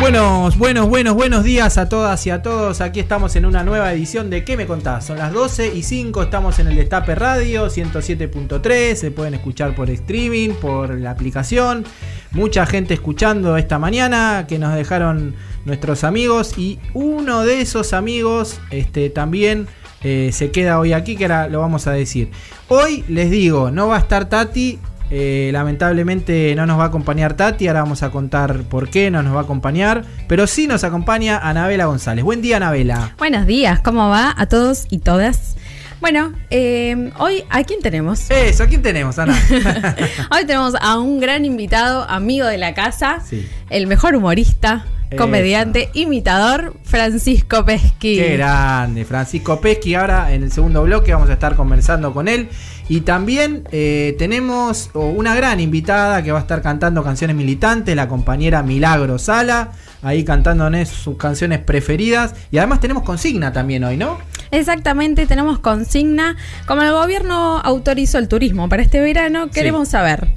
Buenos, buenos, buenos, buenos días a todas y a todos. Aquí estamos en una nueva edición de ¿Qué me contás? Son las 12 y 5, estamos en el Destape Radio 107.3, se pueden escuchar por streaming, por la aplicación. Mucha gente escuchando esta mañana que nos dejaron nuestros amigos y uno de esos amigos este, también eh, se queda hoy aquí, que ahora lo vamos a decir. Hoy les digo, no va a estar Tati, eh, lamentablemente no nos va a acompañar Tati, ahora vamos a contar por qué no nos va a acompañar, pero sí nos acompaña Anabela González. Buen día, Anabela. Buenos días, ¿cómo va a todos y todas? Bueno, eh, hoy, ¿a quién tenemos? Eso, ¿a quién tenemos, Ana? hoy tenemos a un gran invitado, amigo de la casa, Sí. el mejor humorista, comediante, imitador, Francisco Pesqui. Qué grande, Francisco Pesqui. Ahora en el segundo bloque vamos a estar conversando con él. Y también eh, tenemos una gran invitada que va a estar cantando canciones militantes, la compañera Milagro Sala, ahí cantándonos sus canciones preferidas. Y además tenemos consigna también hoy, ¿no? Exactamente, tenemos consigna. Como el gobierno autorizó el turismo para este verano, queremos saber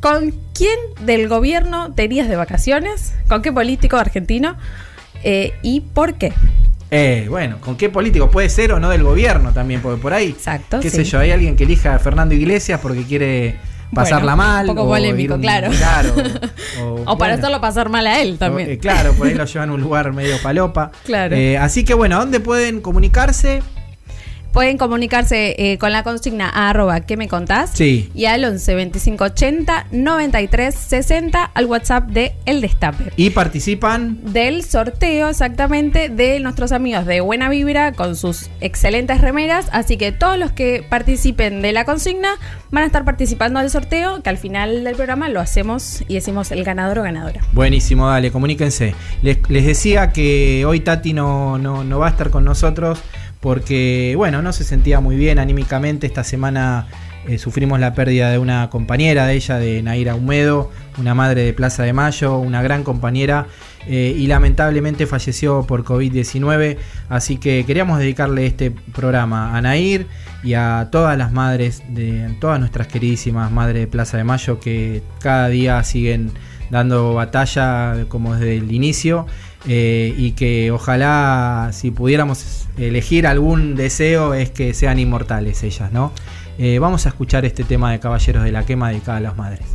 con quién del gobierno te irías de vacaciones, con qué político argentino eh, y por qué. Eh, bueno, ¿con qué político? Puede ser o no del gobierno también, porque por ahí, Exacto, qué sí. sé yo, hay alguien que elija a Fernando Iglesias porque quiere pasarla Bueno, mal. un poco o polémico, un- claro. claro, o, O para bueno. hacerlo pasar mal a él también. Eh, claro, por ahí lo llevan a un lugar medio palopa. Claro. Eh, así que bueno, ¿a dónde pueden comunicarse? Pueden comunicarse eh, con la consigna a arroba que me contás Sí. y al 11 25 80 93 60 al WhatsApp de El Destape. Y participan. Del sorteo exactamente de nuestros amigos de Buena Vibra con sus excelentes remeras. Así que todos los que participen de la consigna van a estar participando del sorteo, que al final del programa lo hacemos y decimos el ganador o ganadora. Buenísimo, dale, comuníquense. Les, les decía que hoy Tati no, no, no va a estar con nosotros porque, bueno, no se sentía muy bien anímicamente. Esta semana eh, sufrimos la pérdida de una compañera de ella, de Naira Humedo, una madre de Plaza de Mayo, una gran compañera, eh, y lamentablemente falleció por COVID-19. Así que queríamos dedicarle este programa a Nair y a todas las madres, de todas nuestras queridísimas madres de Plaza de Mayo que cada día siguen dando batalla como desde el inicio eh, y que ojalá si pudiéramos elegir algún deseo es que sean inmortales ellas, ¿no? Eh, vamos a escuchar este tema de Caballeros de la Quema dedicada a las madres.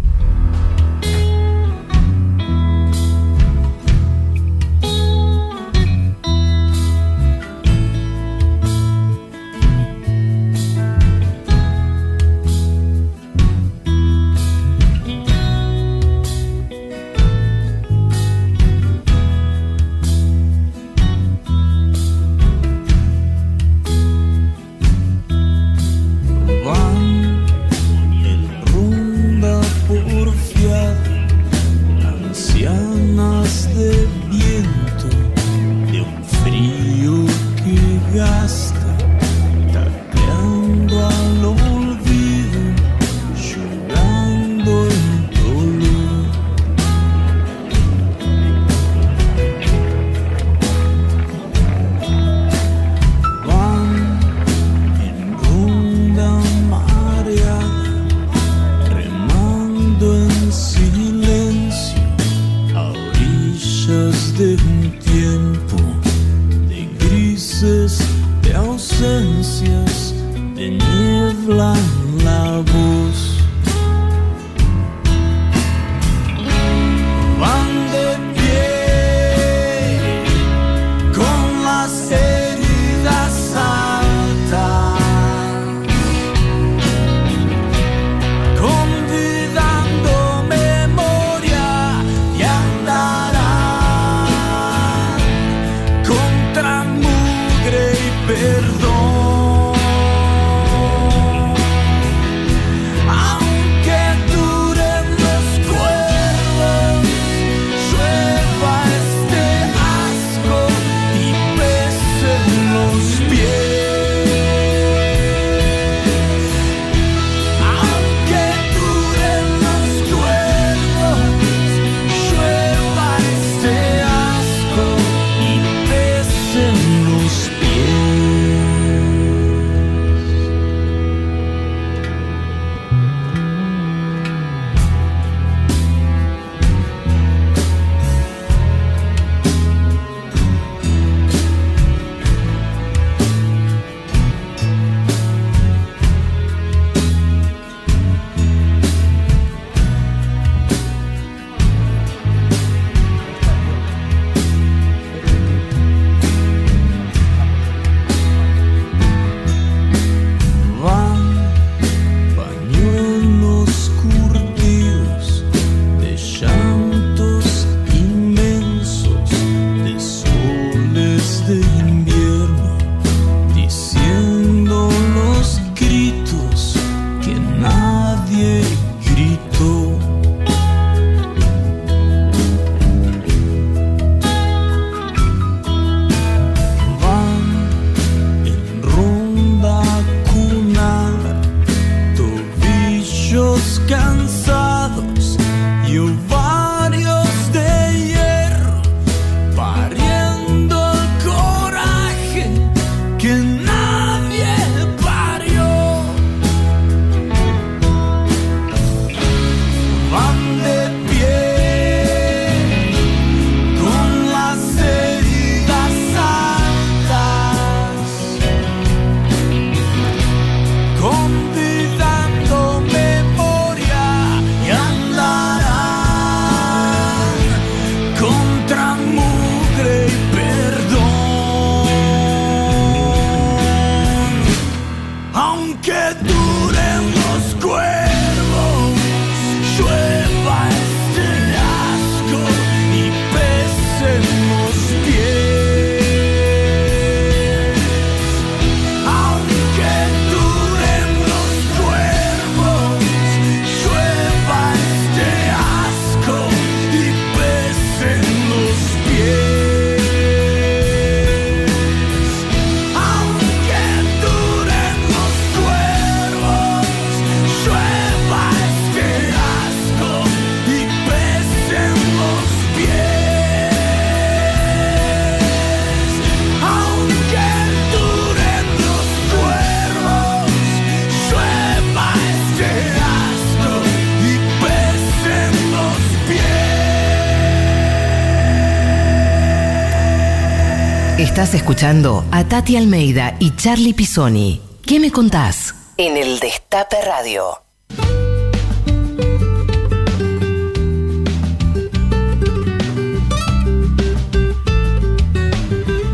Escuchando a Tati Almeida y Charlie Pisoni. ¿Qué me contás? En el Destape Radio.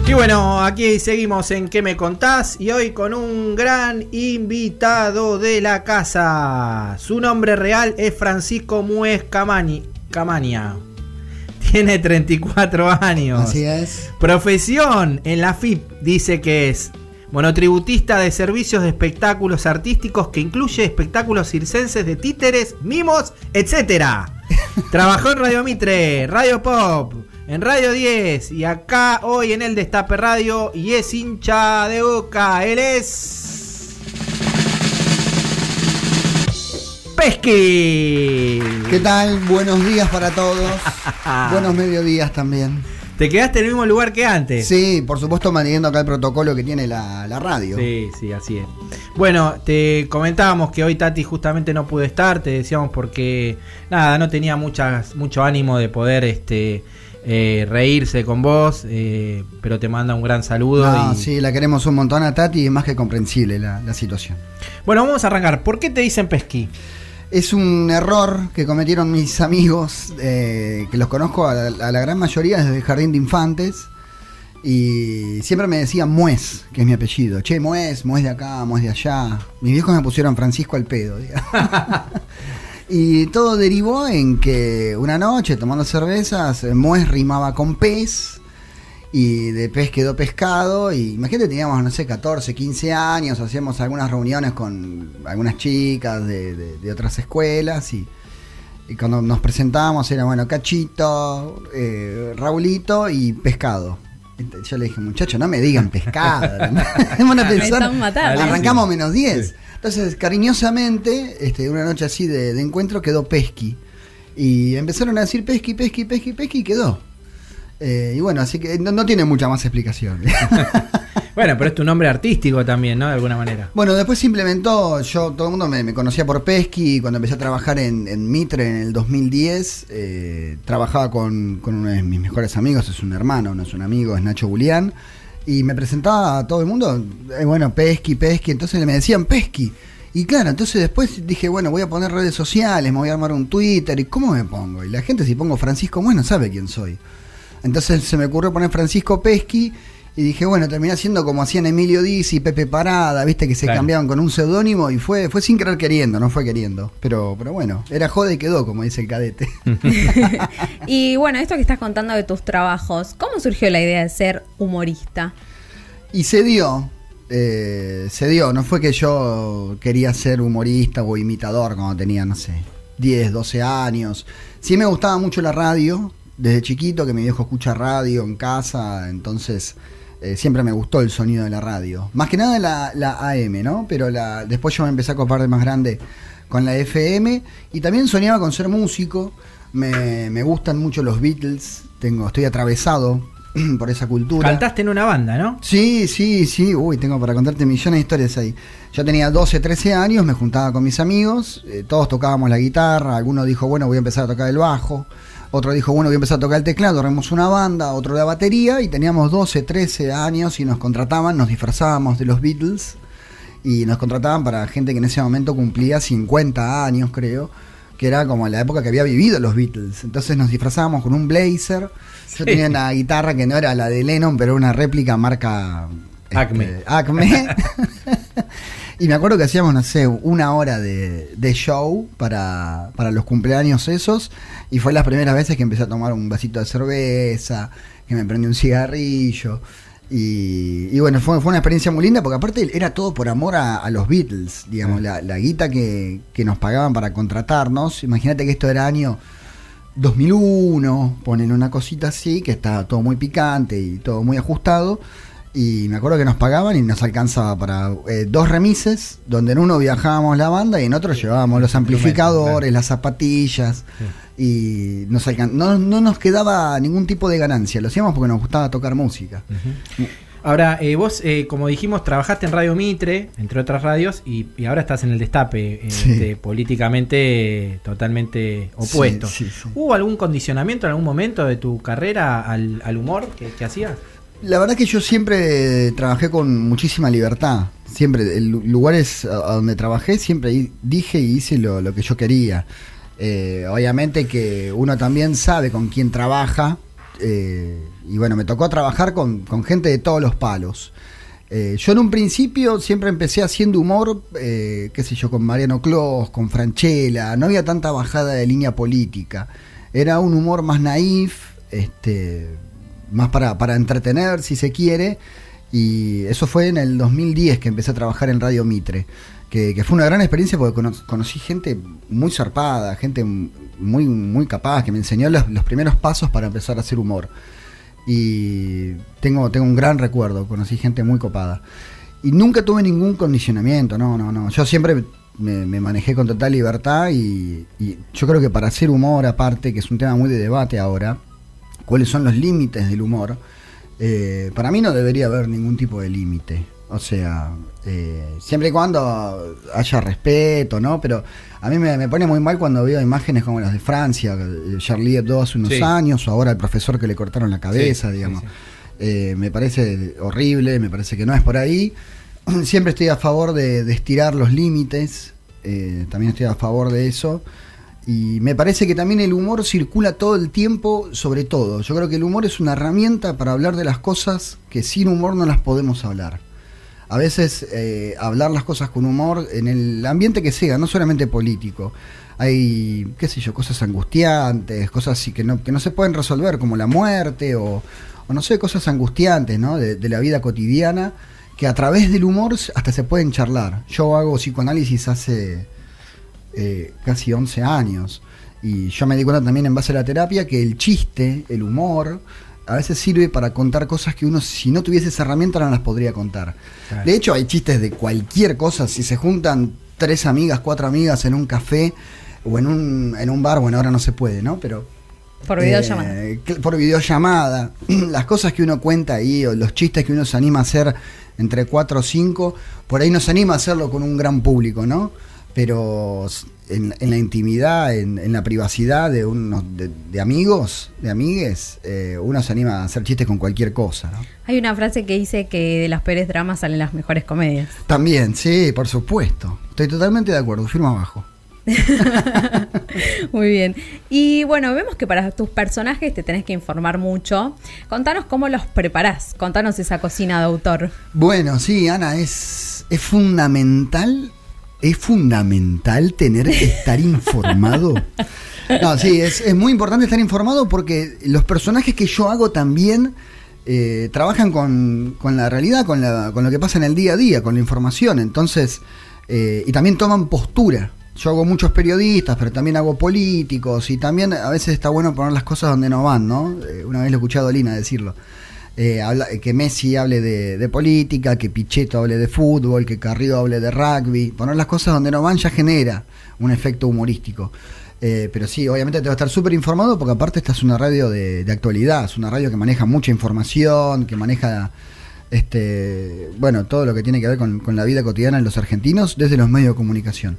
Y bueno, aquí seguimos en ¿Qué me contás? Y hoy con un gran invitado de la casa. Su nombre real es Francisco Muez Camani, Camania. Tiene 34 años. Así es. Profesión en la FIP dice que es monotributista de servicios de espectáculos artísticos que incluye espectáculos circenses de títeres, mimos, etc. Trabajó en Radio Mitre, Radio Pop, en Radio 10 y acá hoy en el Destape Radio y es hincha de boca. Él es. Pesqui. ¿Qué tal? Buenos días para todos. Buenos mediodías también. Te quedaste en el mismo lugar que antes. Sí, por supuesto manteniendo acá el protocolo que tiene la, la radio. Sí, sí, así es. Bueno, te comentábamos que hoy Tati justamente no pudo estar, te decíamos porque nada, no tenía muchas, mucho ánimo de poder este eh, reírse con vos, eh, pero te manda un gran saludo. No, y- sí, la queremos un montón a Tati y es más que comprensible la, la situación. Bueno, vamos a arrancar. ¿Por qué te dicen pesqui? Es un error que cometieron mis amigos, eh, que los conozco a la, a la gran mayoría desde el jardín de infantes. Y siempre me decían Muez, que es mi apellido. Che, Muez, Muez de acá, Muez de allá. Mis viejos me pusieron Francisco al pedo. y todo derivó en que una noche, tomando cervezas, Muez rimaba con pez. Y de pez quedó pescado. Y imagínate, teníamos, no sé, 14, 15 años. Hacíamos algunas reuniones con algunas chicas de, otras escuelas. Y, y cuando nos presentábamos era, bueno, Cachito, eh, Raulito y Pescado. Yo le dije, muchachos, no me digan pescado. Van a Me pensar, matando. arrancamos menos 10. Entonces, cariñosamente, este, una noche así de, de encuentro quedó Pesqui. Y empezaron a decir Pesqui, Pesqui, Pesqui, Pesqui y quedó. Eh, y bueno, así que no, no tiene mucha más explicación. Bueno, pero es tu nombre artístico también, ¿no? De alguna manera. Bueno, después se implementó, yo todo el mundo me, me conocía por Pesqui, cuando empecé a trabajar en, en Mitre en el 2010, eh, trabajaba con, con uno de mis mejores amigos, es un hermano, no es un amigo, es Nacho Julián, y me presentaba a todo el mundo, eh, bueno, Pesqui, Pesqui, entonces me decían Pesqui. Y claro, entonces después dije, bueno, voy a poner redes sociales, me voy a armar un Twitter, ¿y cómo me pongo? Y la gente si pongo Francisco Bueno sabe quién soy. Entonces se me ocurrió poner Francisco Pesqui y dije, bueno, terminé haciendo como hacían Emilio Dizzi, Pepe Parada, viste que se Claro. cambiaban con un seudónimo y fue, fue sin querer queriendo, no fue queriendo. Pero, pero bueno, era joda y quedó, como dice el cadete. Y bueno, esto que estás contando de tus trabajos, ¿cómo surgió la idea de ser humorista? Y se dio, eh, se dio, no fue que yo quería ser humorista o imitador cuando tenía, no sé, 10, 12 años. Sí me gustaba mucho la radio, desde chiquito que mi viejo escucha radio en casa, entonces eh, siempre me gustó el sonido de la radio. Más que nada la, la AM, ¿no? Pero la, después yo me empecé a copar de más grande con la FM y también soñaba con ser músico. Me, me gustan mucho los Beatles, tengo, estoy atravesado por esa cultura. Cantaste en una banda, ¿no? Sí, sí, sí. Uy, tengo para contarte millones de historias ahí. Yo tenía 12, 13 años, me juntaba con mis amigos, eh, todos tocábamos la guitarra, alguno dijo, bueno, voy a empezar a tocar el bajo, otro dijo, bueno, voy a empezar a tocar el teclado, armamos una banda, otro la batería, y teníamos 12, 13 años y nos contrataban, nos disfrazábamos de los Beatles y nos contrataban para gente que en ese momento cumplía 50 años, creo, que era como la época que había vivido los Beatles. Entonces nos disfrazábamos con un blazer. Yo tenía una guitarra que no era la de Lennon, pero una réplica marca este, Acme. Acme. y me acuerdo que hacíamos, no sé, una hora de, de show para, para los cumpleaños esos. Y fue las primeras veces que empecé a tomar un vasito de cerveza, que me prendí un cigarrillo. Y, y bueno, fue, fue una experiencia muy linda porque aparte era todo por amor a, a los Beatles, digamos, la, la guita que, que nos pagaban para contratarnos. Imagínate que esto era año 2001, ponen una cosita así, que está todo muy picante y todo muy ajustado. Y me acuerdo que nos pagaban y nos alcanzaba para eh, dos remises, donde en uno viajábamos la banda y en otro llevábamos los amplificadores, claro. las zapatillas. Y nos alcan- no, no nos quedaba ningún tipo de ganancia, lo hacíamos porque nos gustaba tocar música. Ahora, eh, vos, eh, como dijimos, trabajaste en Radio Mitre, entre otras radios, y, y ahora estás en el Destape, eh, Sí. este, políticamente totalmente opuesto. Sí, sí, sí. ¿Hubo algún condicionamiento en algún momento de tu carrera al, al humor que, que hacías? La verdad que yo siempre trabajé con muchísima libertad. Siempre, en lugares donde trabajé, siempre dije y hice lo, que yo quería. Eh, obviamente que uno también sabe con quién trabaja. Eh, y bueno, me tocó trabajar con, gente de todos los palos. Eh, yo en un principio siempre empecé haciendo humor, qué sé yo, con Mariano Clos, con Franchella. No había tanta bajada de línea política. Era un humor más naif, este, más para, para entretener, si se quiere. Y eso fue en el 2010 que empecé a trabajar en Radio Mitre, que, fue una gran experiencia porque conocí gente muy zarpada, gente muy, muy capaz, que me enseñó los, primeros pasos para empezar a hacer humor. Y tengo, tengo un gran recuerdo, conocí gente muy copada. Y nunca tuve ningún condicionamiento, no, no, no. Yo siempre me, manejé con total libertad y, y, yo creo que para hacer humor, aparte, que es un tema muy de debate ahora, cuáles son los límites del humor, eh, para mí no debería haber ningún tipo de límite. O sea, eh, siempre y cuando haya respeto, ¿no? Pero a mí me, pone muy mal cuando veo imágenes como las de Francia, eh, Charlie Hebdo hace unos años, o ahora el profesor que le cortaron la cabeza, digamos. me parece horrible, me parece que no es por ahí. Siempre estoy a favor de, de estirar los límites, también estoy a favor de eso. Y me parece que también el humor circula todo el tiempo sobre todo. Yo creo que el humor es una herramienta para hablar de las cosas que sin humor no las podemos hablar. A veces eh, hablar las cosas con humor en el ambiente que sea, no solamente político. Hay, qué sé yo, cosas angustiantes, cosas que no, que no se pueden resolver, como la muerte o, no sé, cosas angustiantes ¿no? de, de la vida cotidiana, que a través del humor hasta se pueden charlar. Yo hago psicoanálisis hace eh, casi 11 años. Y yo me di cuenta también en base a la terapia que el chiste, el humor, a veces sirve para contar cosas que uno, si no tuviese esa herramienta, no las podría contar. De hecho, hay chistes de cualquier cosa. Si se juntan tres amigas, cuatro amigas en un café o en un, en un bar, bueno, ahora no se puede, ¿no? Pero. Por videollamada. Eh, por videollamada. Las cosas que uno cuenta ahí, o los chistes que uno se anima a hacer entre cuatro o cinco, por ahí no se anima a hacerlo con un gran público, ¿no? Pero en, la intimidad, en, la privacidad de unos de, amigos, de amigues, eh, uno se anima a hacer chistes con cualquier cosa. Hay una frase que dice que de las peores dramas salen las mejores comedias. También, sí, por supuesto. Estoy totalmente de acuerdo, firmo abajo. Muy bien. Y bueno, vemos que para tus personajes te tenés que informar mucho. Contanos cómo los preparás. Contanos esa cocina de autor. Bueno, sí, Ana, es, es fundamental es fundamental tener que estar informado. No, sí, es, muy importante estar informado porque los personajes que yo hago también eh, trabajan con, la realidad, con, lo que pasa en el día a día, con la información. Entonces, eh, y también toman postura. Yo hago muchos periodistas, pero también hago políticos y también a veces está bueno poner las cosas donde no van, ¿no? Eh, una vez lo escuché a Dolina decirlo. Eh, que Messi hable de, política, que Pichetto hable de fútbol, que Carrillo hable de rugby. Poner las cosas donde no van ya genera un efecto humorístico. Eh, pero sí, obviamente te va a estar súper informado porque aparte esta es una radio de, actualidad, es una radio que maneja mucha información, que maneja este bueno todo lo que tiene que ver con, con la vida cotidiana de los argentinos desde los medios de comunicación.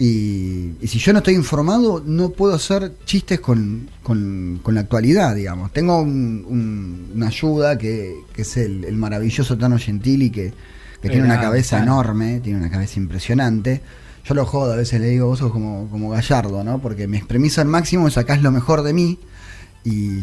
Y, si yo no estoy informado, no puedo hacer chistes con, la actualidad, digamos. Tengo una ayuda que, es el, maravilloso Tano Gentili, que, que tiene una cabeza enorme, tiene una cabeza impresionante. Yo lo jodo, a veces le digo, vos sos como, como gallardo, ¿no? Porque me exprimís al máximo y sacás lo mejor de mí. Y,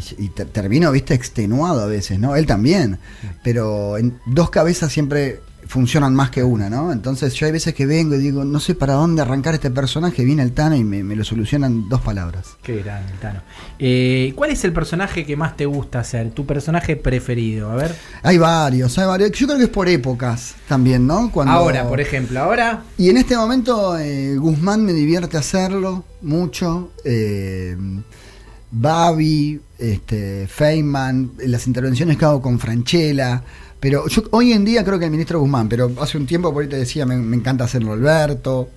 termino, viste, extenuado a veces, ¿no? Él también. Pero en dos cabezas siempre funcionan más que una, ¿no? Entonces yo hay veces que vengo y digo, no sé para dónde arrancar este personaje, viene el Tano y me, lo solucionan dos palabras. Qué grande el Tano. Eh, ¿Cuál es el personaje que más te gusta hacer? ¿Tu personaje preferido? A ver. Hay varios, hay varios. Yo creo que es por épocas también, ¿no? Cuando... Ahora, por ejemplo, ahora. Y en este momento eh, Guzmán me divierte hacerlo mucho. Eh, Babi, este, Feynman, las intervenciones que hago con Franchella. Pero yo hoy en día creo que el ministro Guzmán, pero hace un tiempo por ahí te decía, me, encanta hacerlo Alberto.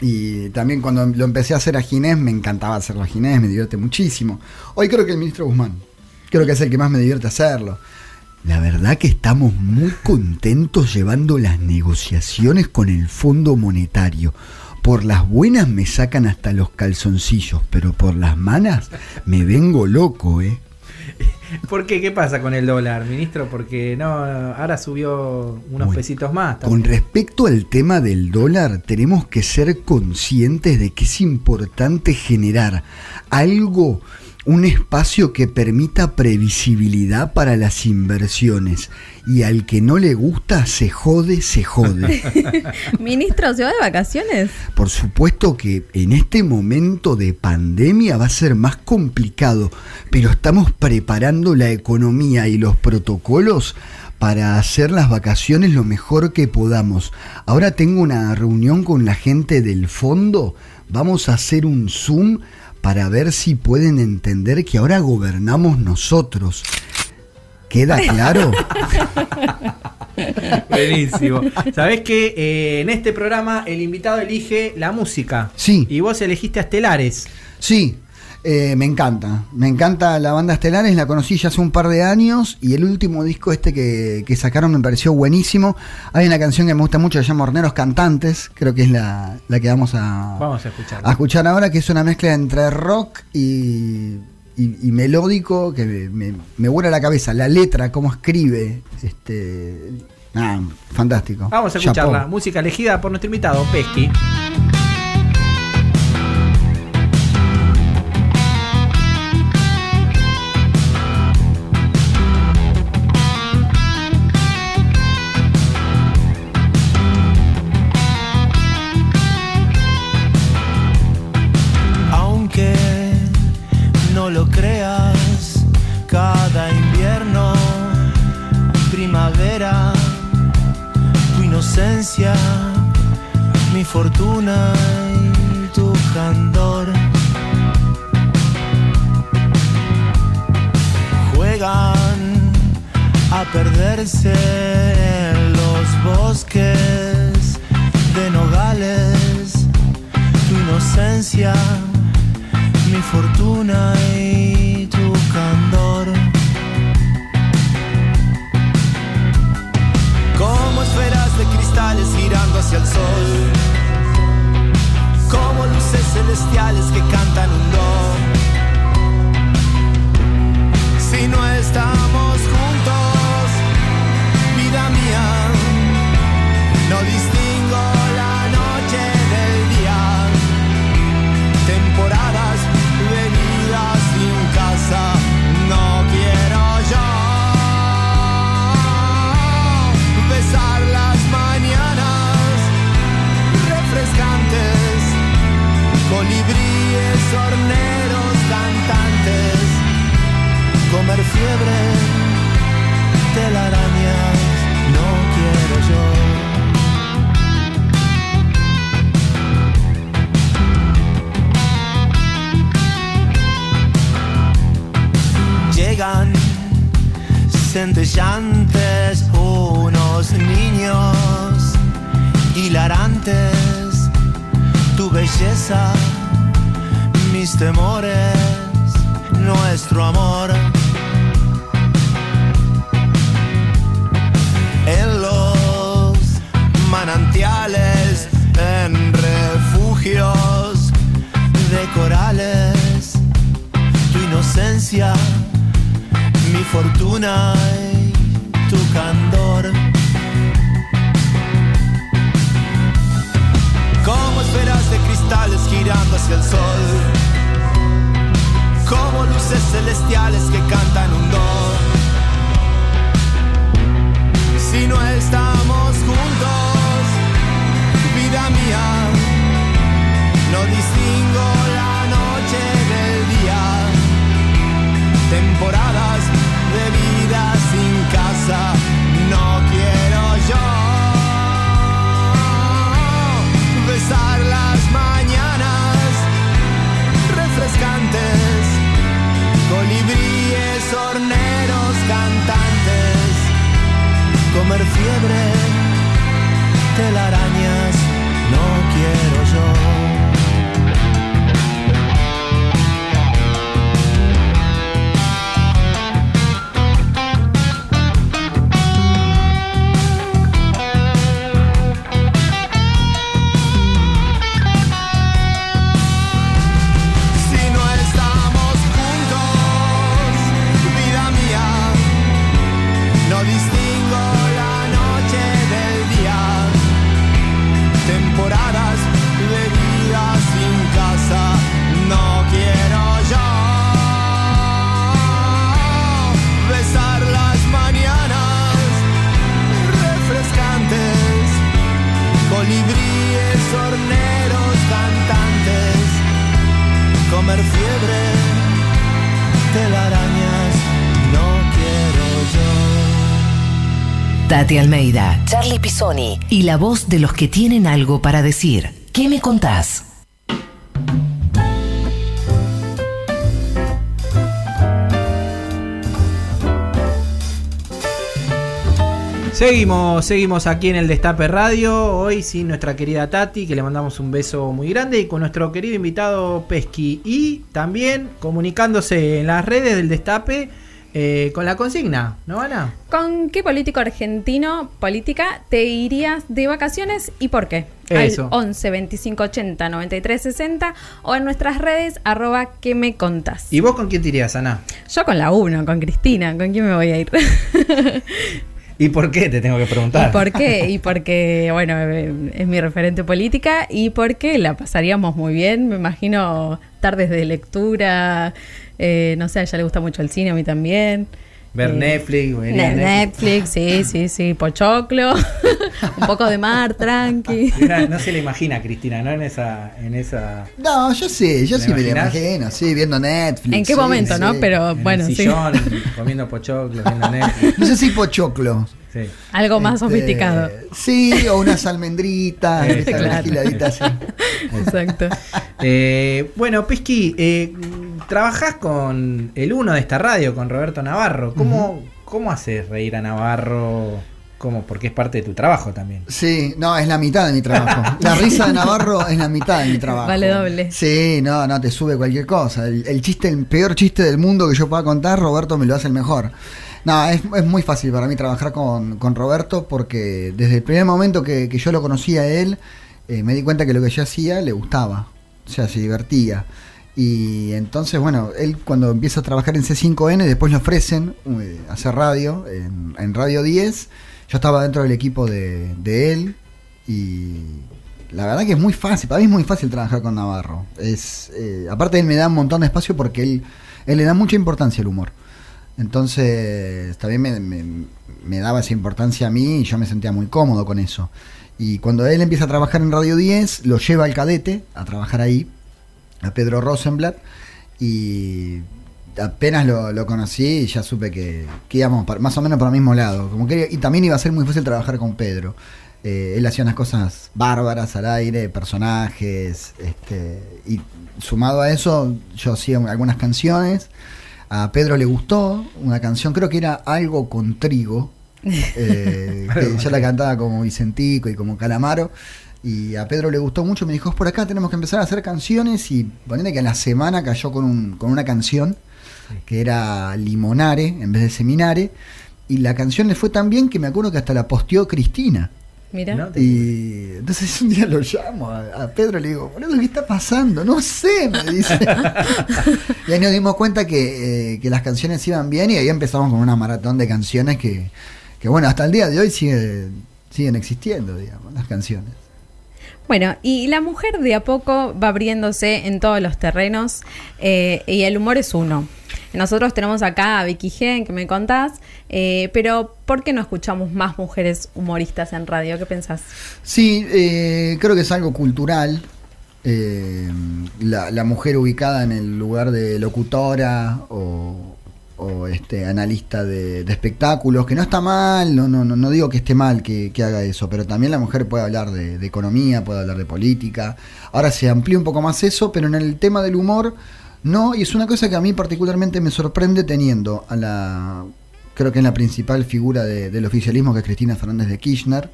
Y también cuando lo empecé a hacer a Ginés, me encantaba hacerlo a Ginés, me divierte muchísimo. Hoy creo que el ministro Guzmán, creo que es el que más me divierte hacerlo. La verdad que estamos muy contentos llevando las negociaciones con el Fondo Monetario. Por las buenas me sacan hasta los calzoncillos, pero por las malas me vengo loco, ¿eh? ¿Por qué? ¿Qué pasa con el dólar, ministro? Porque no, ahora subió unos Bueno, pesitos más. Con también. respecto al tema del dólar, tenemos que ser conscientes de que es importante generar algo, un espacio que permita previsibilidad para las inversiones. Y al que no le gusta, se jode, se jode. Ministro, ¿se va de vacaciones? Por supuesto que en este momento de pandemia va a ser más complicado, pero estamos preparando la economía y los protocolos para hacer las vacaciones lo mejor que podamos. Ahora tengo una reunión con la gente del fondo, vamos a hacer un Zoom para ver si pueden entender que ahora gobernamos nosotros. ¿Queda claro? Buenísimo. Sabés que eh, en este programa el invitado elige la música. Sí. Y vos elegiste a Estelares. Sí, eh, me encanta. Me encanta la banda Estelares, la conocí ya hace un par de años y el último disco este que, que sacaron me pareció buenísimo. Hay una canción que me gusta mucho, que se llama Horneros Cantantes, creo que es la, la que vamos a, Vamos a escucharla. a escuchar ahora, que es una mezcla entre rock y, y- y melódico que me, me, me vuela la cabeza. La letra, cómo escribe, este... fantástico. Vamos a escucharla. Música elegida por nuestro invitado, Pesky. Fortuna y tu candor. Juegan a perderse en los bosques de nogales tu inocencia, mi fortuna y tu candor. Como esferas de cristales girando hacia el sol, como luces celestiales que cantan un do. Si no estamos juntos, vida mía, no distingo horneros, cantantes, comer fiebre, telarañas, no quiero yo. llegan centellantes unos niños hilarantes, tu belleza, mis temores, nuestro amor. En los manantiales, en refugios de corales, tu inocencia, mi fortuna y tu candor. Como esferas de cristales girando hacia el sol, como luces celestiales que cantan un do. Si no estamos juntos, vida mía, no distingo la noche del día temporadas colibríes, horneros, cantantes, comer fiebre, telarañas. No quiero yo. Tati Almeida, Charlie Pisoni y la voz de los que tienen algo para decir. ¿Qué me contás? Seguimos, seguimos aquí en el Destape Radio. Hoy sin nuestra querida Tati, que le mandamos un beso muy grande, y con nuestro querido invitado Pesqui. Y también comunicándose en las redes del Destape eh, con la consigna, ¿no, Ana? ¿Con qué político argentino, política, te irías de vacaciones y por qué? Eso. Al 11 25 80 93 60 o en nuestras redes arroba que me contás. ¿Y vos con quién te irías, Ana? Yo con la 1, con Cristina, ¿con quién me voy a ir? ¿Y por qué? Te tengo que preguntar. ¿Y por qué? Y porque, bueno, eh, es mi referente política y porque la pasaríamos muy bien, me imagino tardes de lectura, eh, no sé, a ella le gusta mucho el cine, a mí también. Ver Eh, Netflix, ver Ne- Netflix, sí, sí, sí, pochoclo, un poco de mar, tranqui. No se le imagina a Cristina, ¿no? En esa, en esa No, yo sí, yo ¿Te sí me imaginas? imagino, sí, viendo Netflix. ¿En qué sí, momento, sí. no? Pero en bueno, el sí. sillón, comiendo pochoclo, viendo Netflix. No sé si pochoclo. Sí. Algo más Este, sofisticado. Sí, o unas almendritas, claro. giladitas, sí. Exacto. Eh, bueno, Pisqui, eh, trabajás con el uno de esta radio, con Roberto Navarro. ¿Cómo, ¿cómo haces reír a Navarro? ¿Cómo? Porque es parte de tu trabajo también. Sí, no, es la mitad de mi trabajo. La risa de Navarro es la mitad de mi trabajo. Vale doble. Sí, no, no, te sube cualquier cosa. El, el chiste, el peor chiste del mundo que yo pueda contar, Roberto me lo hace el mejor. No, es, es muy fácil para mí trabajar con, con Roberto porque desde el primer momento que, que yo lo conocí a él, eh, me di cuenta que lo que yo hacía le gustaba. O sea, se divertía. Y entonces, bueno, él cuando empieza a trabajar en C5N, después le ofrecen eh, hacer radio en, Radio 10. Yo estaba dentro del equipo de, de él y la verdad que es muy fácil. Para mí es muy fácil trabajar con Navarro. Es, eh, aparte, él me da un montón de espacio porque él, él le da mucha importancia al humor. Entonces, también me, daba esa importancia a mí y yo me sentía muy cómodo con eso. Y cuando él empieza a trabajar en Radio 10, lo lleva al cadete a trabajar ahí, a Pedro Rosenblatt, y apenas lo, conocí ya supe que, que íbamos más o menos para el mismo lado. Como y también iba a ser muy fácil trabajar con Pedro. Eh, él hacía unas cosas bárbaras al aire, personajes, este, y sumado a eso, yo hacía algunas canciones. A Pedro le gustó una canción, creo que era Algo con Trigo, eh, que yo la cantaba como Vicentico y como Calamaro. Y a Pedro le gustó mucho, me dijo, "Es por acá tenemos que empezar a hacer canciones y ponele que a la semana cayó con, un, con una canción que era Limonare en vez de Seminare. Y la canción le fue tan bien que me acuerdo que hasta la posteó Cristina. Mira. ¿No? Y entonces un día lo llamo a, a Pedro y le digo, boludo, ¿qué está pasando? No sé, me dice. y ahí nos dimos cuenta que, eh, que las canciones iban bien y ahí empezamos con una maratón de canciones que, que bueno, hasta el día de hoy sigue, siguen existiendo, digamos, las canciones. Bueno, y la mujer de a poco va abriéndose en todos los terrenos eh, y el humor es uno. Nosotros tenemos acá a Vicky Gen, que me contás, eh, pero ¿por qué no escuchamos más mujeres humoristas en radio? ¿Qué pensás? Sí, eh, creo que es algo cultural. eh, la, la mujer ubicada en el lugar de locutora o, o, este analista de, espectáculos, que no está mal, no, no, no, digo que esté mal que, haga eso, pero también la mujer puede hablar de, de economía, puede hablar de política. Ahora se amplía un poco más eso, pero en el tema del humor, no, y es una cosa que a mí particularmente me sorprende teniendo a la, creo que es la principal figura de- del oficialismo, que es Cristina Fernández de Kirchner,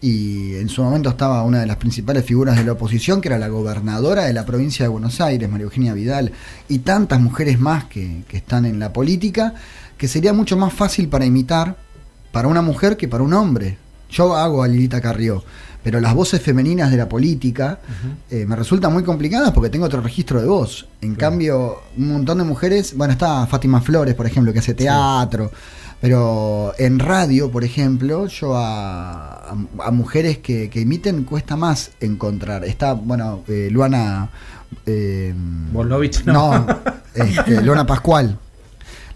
y en su momento estaba una de las principales figuras de la oposición, que era la gobernadora de la provincia de Buenos Aires, María Eugenia Vidal, y tantas mujeres más que, que están en la política, que sería mucho más fácil para imitar para una mujer que para un hombre. Yo hago a Lilita Carrió, pero las voces femeninas de la política eh, me resultan muy complicadas porque tengo otro registro de voz. En cambio, un montón de mujeres, bueno, está Fátima Flores, por ejemplo, que hace teatro, pero en radio, por ejemplo, yo a, a- a mujeres que, que imiten cuesta más encontrar. Está, bueno, eh, Luana... eh, no. no, este, Luana Pascual.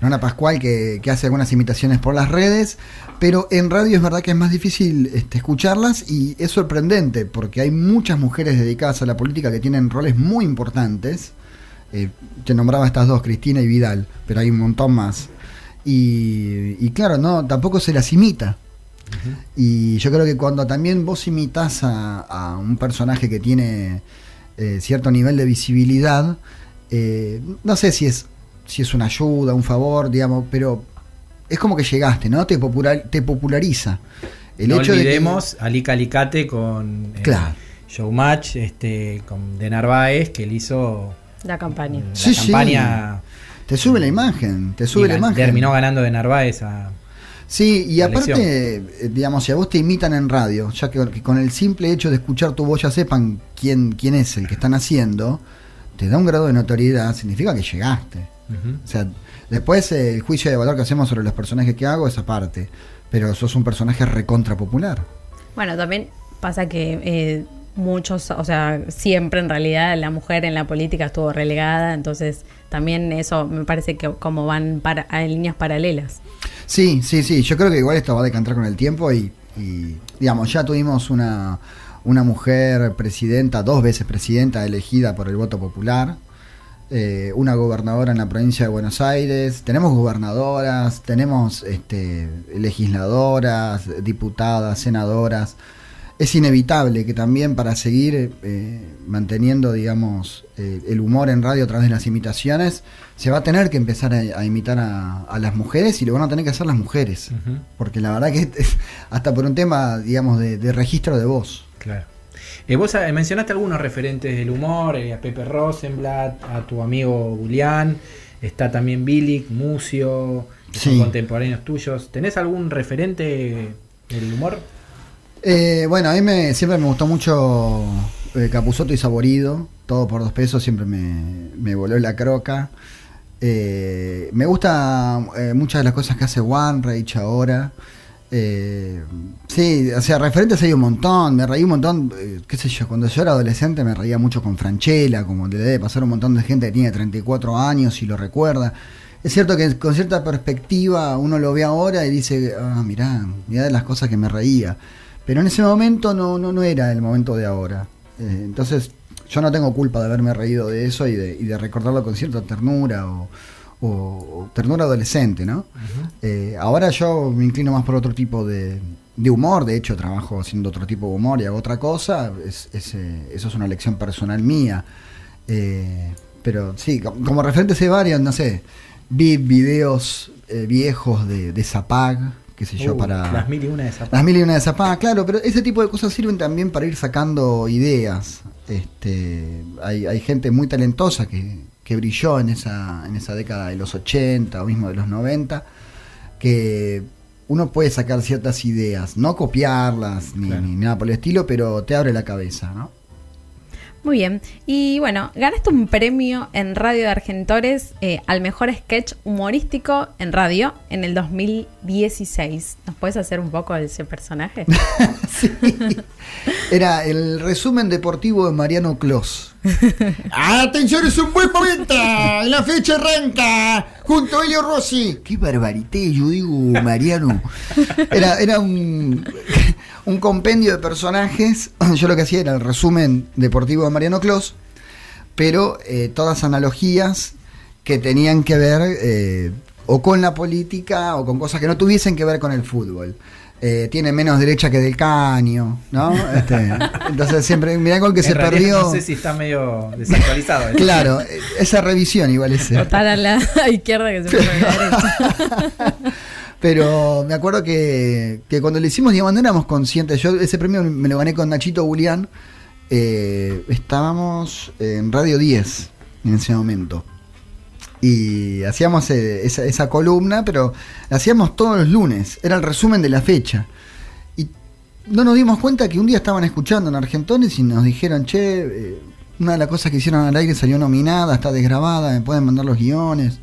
Luana Pascual que, que hace algunas imitaciones por las redes, pero en radio es verdad que es más difícil este, escucharlas y es sorprendente porque hay muchas mujeres dedicadas a la política que tienen roles muy importantes. Eh, te nombraba estas dos, Cristina y Vidal, pero hay un montón más. Y, y claro, no, tampoco se las imita. Y yo creo que cuando también vos imitas a, a un personaje que tiene eh, cierto nivel de visibilidad, eh, no sé si es, si es una ayuda, un favor, digamos, pero es como que llegaste, ¿no? Te, popular, te populariza. El no hecho olvidemos de que, Ali Calicate con eh, claro. Showmatch, este, con de Narváez, que él hizo la campaña. La Sí, sí. campaña Te sube la imagen, te sube la imagen. terminó ganando de Narváez a Sí, y aparte, elección. eh, digamos, si a vos te imitan en radio, ya que, que con el simple hecho de escuchar tu voz ya sepan quién, quién es el que están haciendo, te da un grado de notoriedad, significa que llegaste. O sea, después eh, el juicio de valor que hacemos sobre los personajes que hago es aparte, pero sos un personaje recontra popular. Bueno, también pasa que eh, muchos, o sea, siempre en realidad la mujer en la política estuvo relegada, entonces también eso me parece que como van para, en líneas paralelas. Sí, sí, sí, yo creo que igual esto va a decantar con el tiempo y, y, digamos, ya tuvimos una, una mujer presidenta, dos veces presidenta elegida por el voto popular, eh, una gobernadora en la provincia de Buenos Aires, tenemos gobernadoras, tenemos este, legisladoras, diputadas, senadoras. Es inevitable que también para seguir eh, manteniendo, digamos, eh, el humor en radio a través de las imitaciones, se va a tener que empezar a, a imitar a, a las mujeres y lo van a tener que hacer las mujeres. Porque la verdad que hasta por un tema, digamos, de, de registro de voz. Claro. Eh, vos eh, mencionaste algunos referentes del humor, eh, a Pepe Rosenblatt, a tu amigo Julián, está también Bilic, Mucio, que son contemporáneos tuyos. ¿Tenés algún referente del humor? Eh, bueno, a mí me, siempre me gustó mucho Capuzoto y Saborido, todo por dos pesos, siempre me, me voló la croca. Me gusta muchas de las cosas que hace One Rage ahora. Eh, sí, o sea, referentes hay un montón, me reí un montón, eh, qué sé yo, cuando yo era adolescente me reía mucho con Franchella, como le debe pasar un montón de gente que tiene 34 años y lo recuerda. Es cierto que con cierta perspectiva uno lo ve ahora y dice, ah, mirá, mirá de las cosas que me reía. Pero en ese momento no, no, no era el momento de ahora. Eh, entonces yo no tengo culpa de haberme reído de eso y de, y de recordarlo con cierta ternura o, o- ternura adolescente, ¿no? Eh, ahora yo me inclino más por otro tipo de, de humor, de hecho trabajo haciendo otro tipo de humor y hago otra cosa, es, es, eh, eso es una elección personal mía. Eh, pero sí, co- como referentes hay varios, no sé, vi videos viejos de, de Zapag, qué sé yo, Uh, para... Las mil y una de Zapata. Las mil y una de Zapag, claro, pero ese tipo de cosas sirven también para ir sacando ideas. Este, hay, hay gente muy talentosa que, que brilló en esa, en esa década de los 80 o mismo de los 90, que uno puede sacar ciertas ideas, no copiarlas ni, Claro. ni nada por el estilo, pero te abre la cabeza, ¿no? Muy bien. Y bueno, ganaste un premio en Radio de Argentores eh, al mejor sketch humorístico en radio en el 2016. ¿Nos puedes hacer un poco de ese personaje? Sí. Era el resumen deportivo de Mariano Clos. Atención, es un buen momento. La fecha arranca junto a Elio Rossi. Qué barbarité, yo digo, Mariano. Era, era un, un compendio de personajes. Yo lo que hacía era el resumen deportivo de Mariano Clos, pero eh, todas analogías que tenían que ver eh, o con la política o con cosas que no tuviesen que ver con el fútbol. Eh, tiene menos derecha que del caño, ¿no? Este, entonces siempre, mirá con que En se realidad perdió. No sé si está medio desactualizado. ¿eh? Claro, eh, esa revisión igual es. Total a la izquierda que se fue a la derecha. Pero me acuerdo que, que cuando le hicimos, digamos, no éramos conscientes. Yo ese premio me lo gané con Nachito Julián. eh, estábamos en Radio 10 en ese momento. Y hacíamos eh, esa, esa columna, pero la hacíamos todos los lunes. Era el resumen de la fecha. Y no nos dimos cuenta que un día estaban escuchando en Argentones y nos dijeron, che, eh, una de las cosas que hicieron al aire salió nominada, está desgrabada, me pueden mandar los guiones.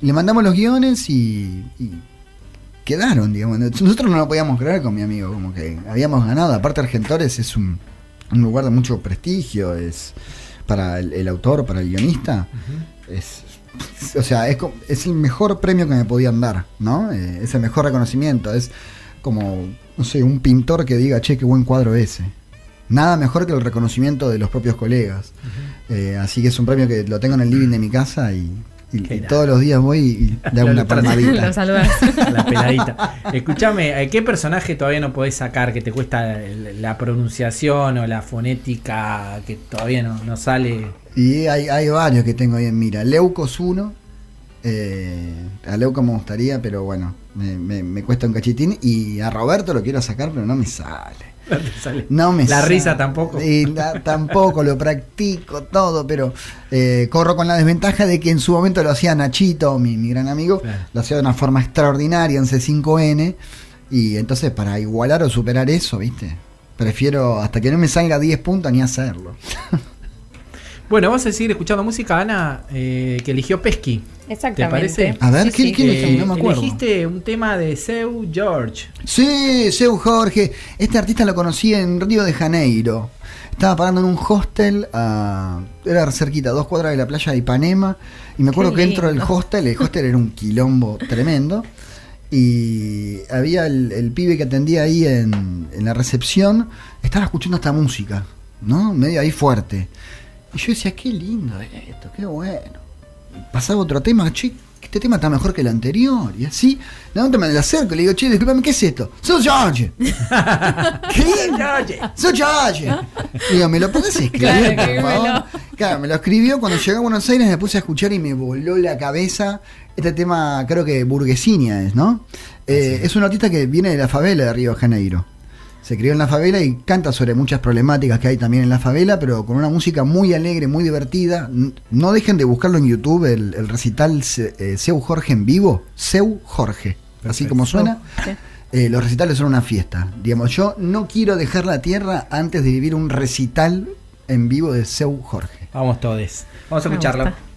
Y le mandamos los guiones y, y quedaron, digamos. Nosotros no lo podíamos creer con mi amigo, como que habíamos ganado. Aparte Argentores es un, un lugar de mucho prestigio, es para el, el autor, para el guionista. es, o sea, es, es el mejor premio que me podían dar, ¿no? Eh, es el mejor reconocimiento. Es como, no sé, un pintor que diga, che, qué buen cuadro ese. Nada mejor que el reconocimiento de los propios colegas. Eh, así que es un premio que lo tengo en el living de mi casa y Y, todos los días voy y le hago una palmadita. La peladita. Escúchame, ¿eh, ¿qué personaje todavía no podés sacar que te cuesta la pronunciación o la fonética que todavía no, no sale? Y hay, hay varios que tengo ahí en mira. Leucos 1. eh, a Leuco me gustaría, pero bueno, me, me- me cuesta un cachitín. Y a Roberto lo quiero sacar, pero no me sale. No te sale. No me La sale. risa tampoco. Y la- tampoco, lo practico todo, pero eh, corro con la desventaja de que en su momento lo hacía Nachito, mi, mi gran amigo, Claro. lo hacía de una forma extraordinaria en C5N. Y entonces, para igualar o superar eso, ¿viste? Prefiero hasta que no me salga 10 puntos ni hacerlo. Bueno, vamos a seguir escuchando música, Ana, eh, que eligió Pesky. Exactamente. ¿Te parece? A ver, ¿qué- qué Eh? No me acuerdo. Elegiste un tema de Seu George. Sí, Seu Jorge. Este artista lo conocí en Río de Janeiro. Estaba parando en un hostel, a- era cerquita, a dos cuadras de la playa de Ipanema. Y me acuerdo Qué que entro del lindo. hostel, el hostel era un quilombo tremendo. Y había el, el pibe que atendía ahí en, en la recepción, estaba escuchando esta música, ¿no? Medio ahí fuerte. Y yo decía, qué lindo esto, qué bueno. Pasaba otro tema, che, este tema está mejor que el anterior. Y así, de momento me le acerco y le digo, che, disculpame, ¿qué es esto? ¡Soy George! ¿Qué? ¡Soy George! Digo, ¿me lo podés escribir, por? Claro, me lo escribió. Cuando llegué a Buenos Aires me puse a escuchar y me voló la cabeza. Este tema, creo que Burguesinia es, ¿no? Eh, es un artista que viene de la favela de Río de Janeiro. Se crió en la favela y canta sobre muchas problemáticas que hay también en la favela, pero con una música muy alegre, muy divertida. No dejen de buscarlo en YouTube, el, el recital eh, Seu Jorge en vivo. Seu Jorge, así como suena. Sí. Eh, los recitales son una fiesta. Digamos, yo no quiero dejar la tierra antes de vivir un recital en vivo de Seu Jorge. Vamos todos. Vamos a Me escucharlo.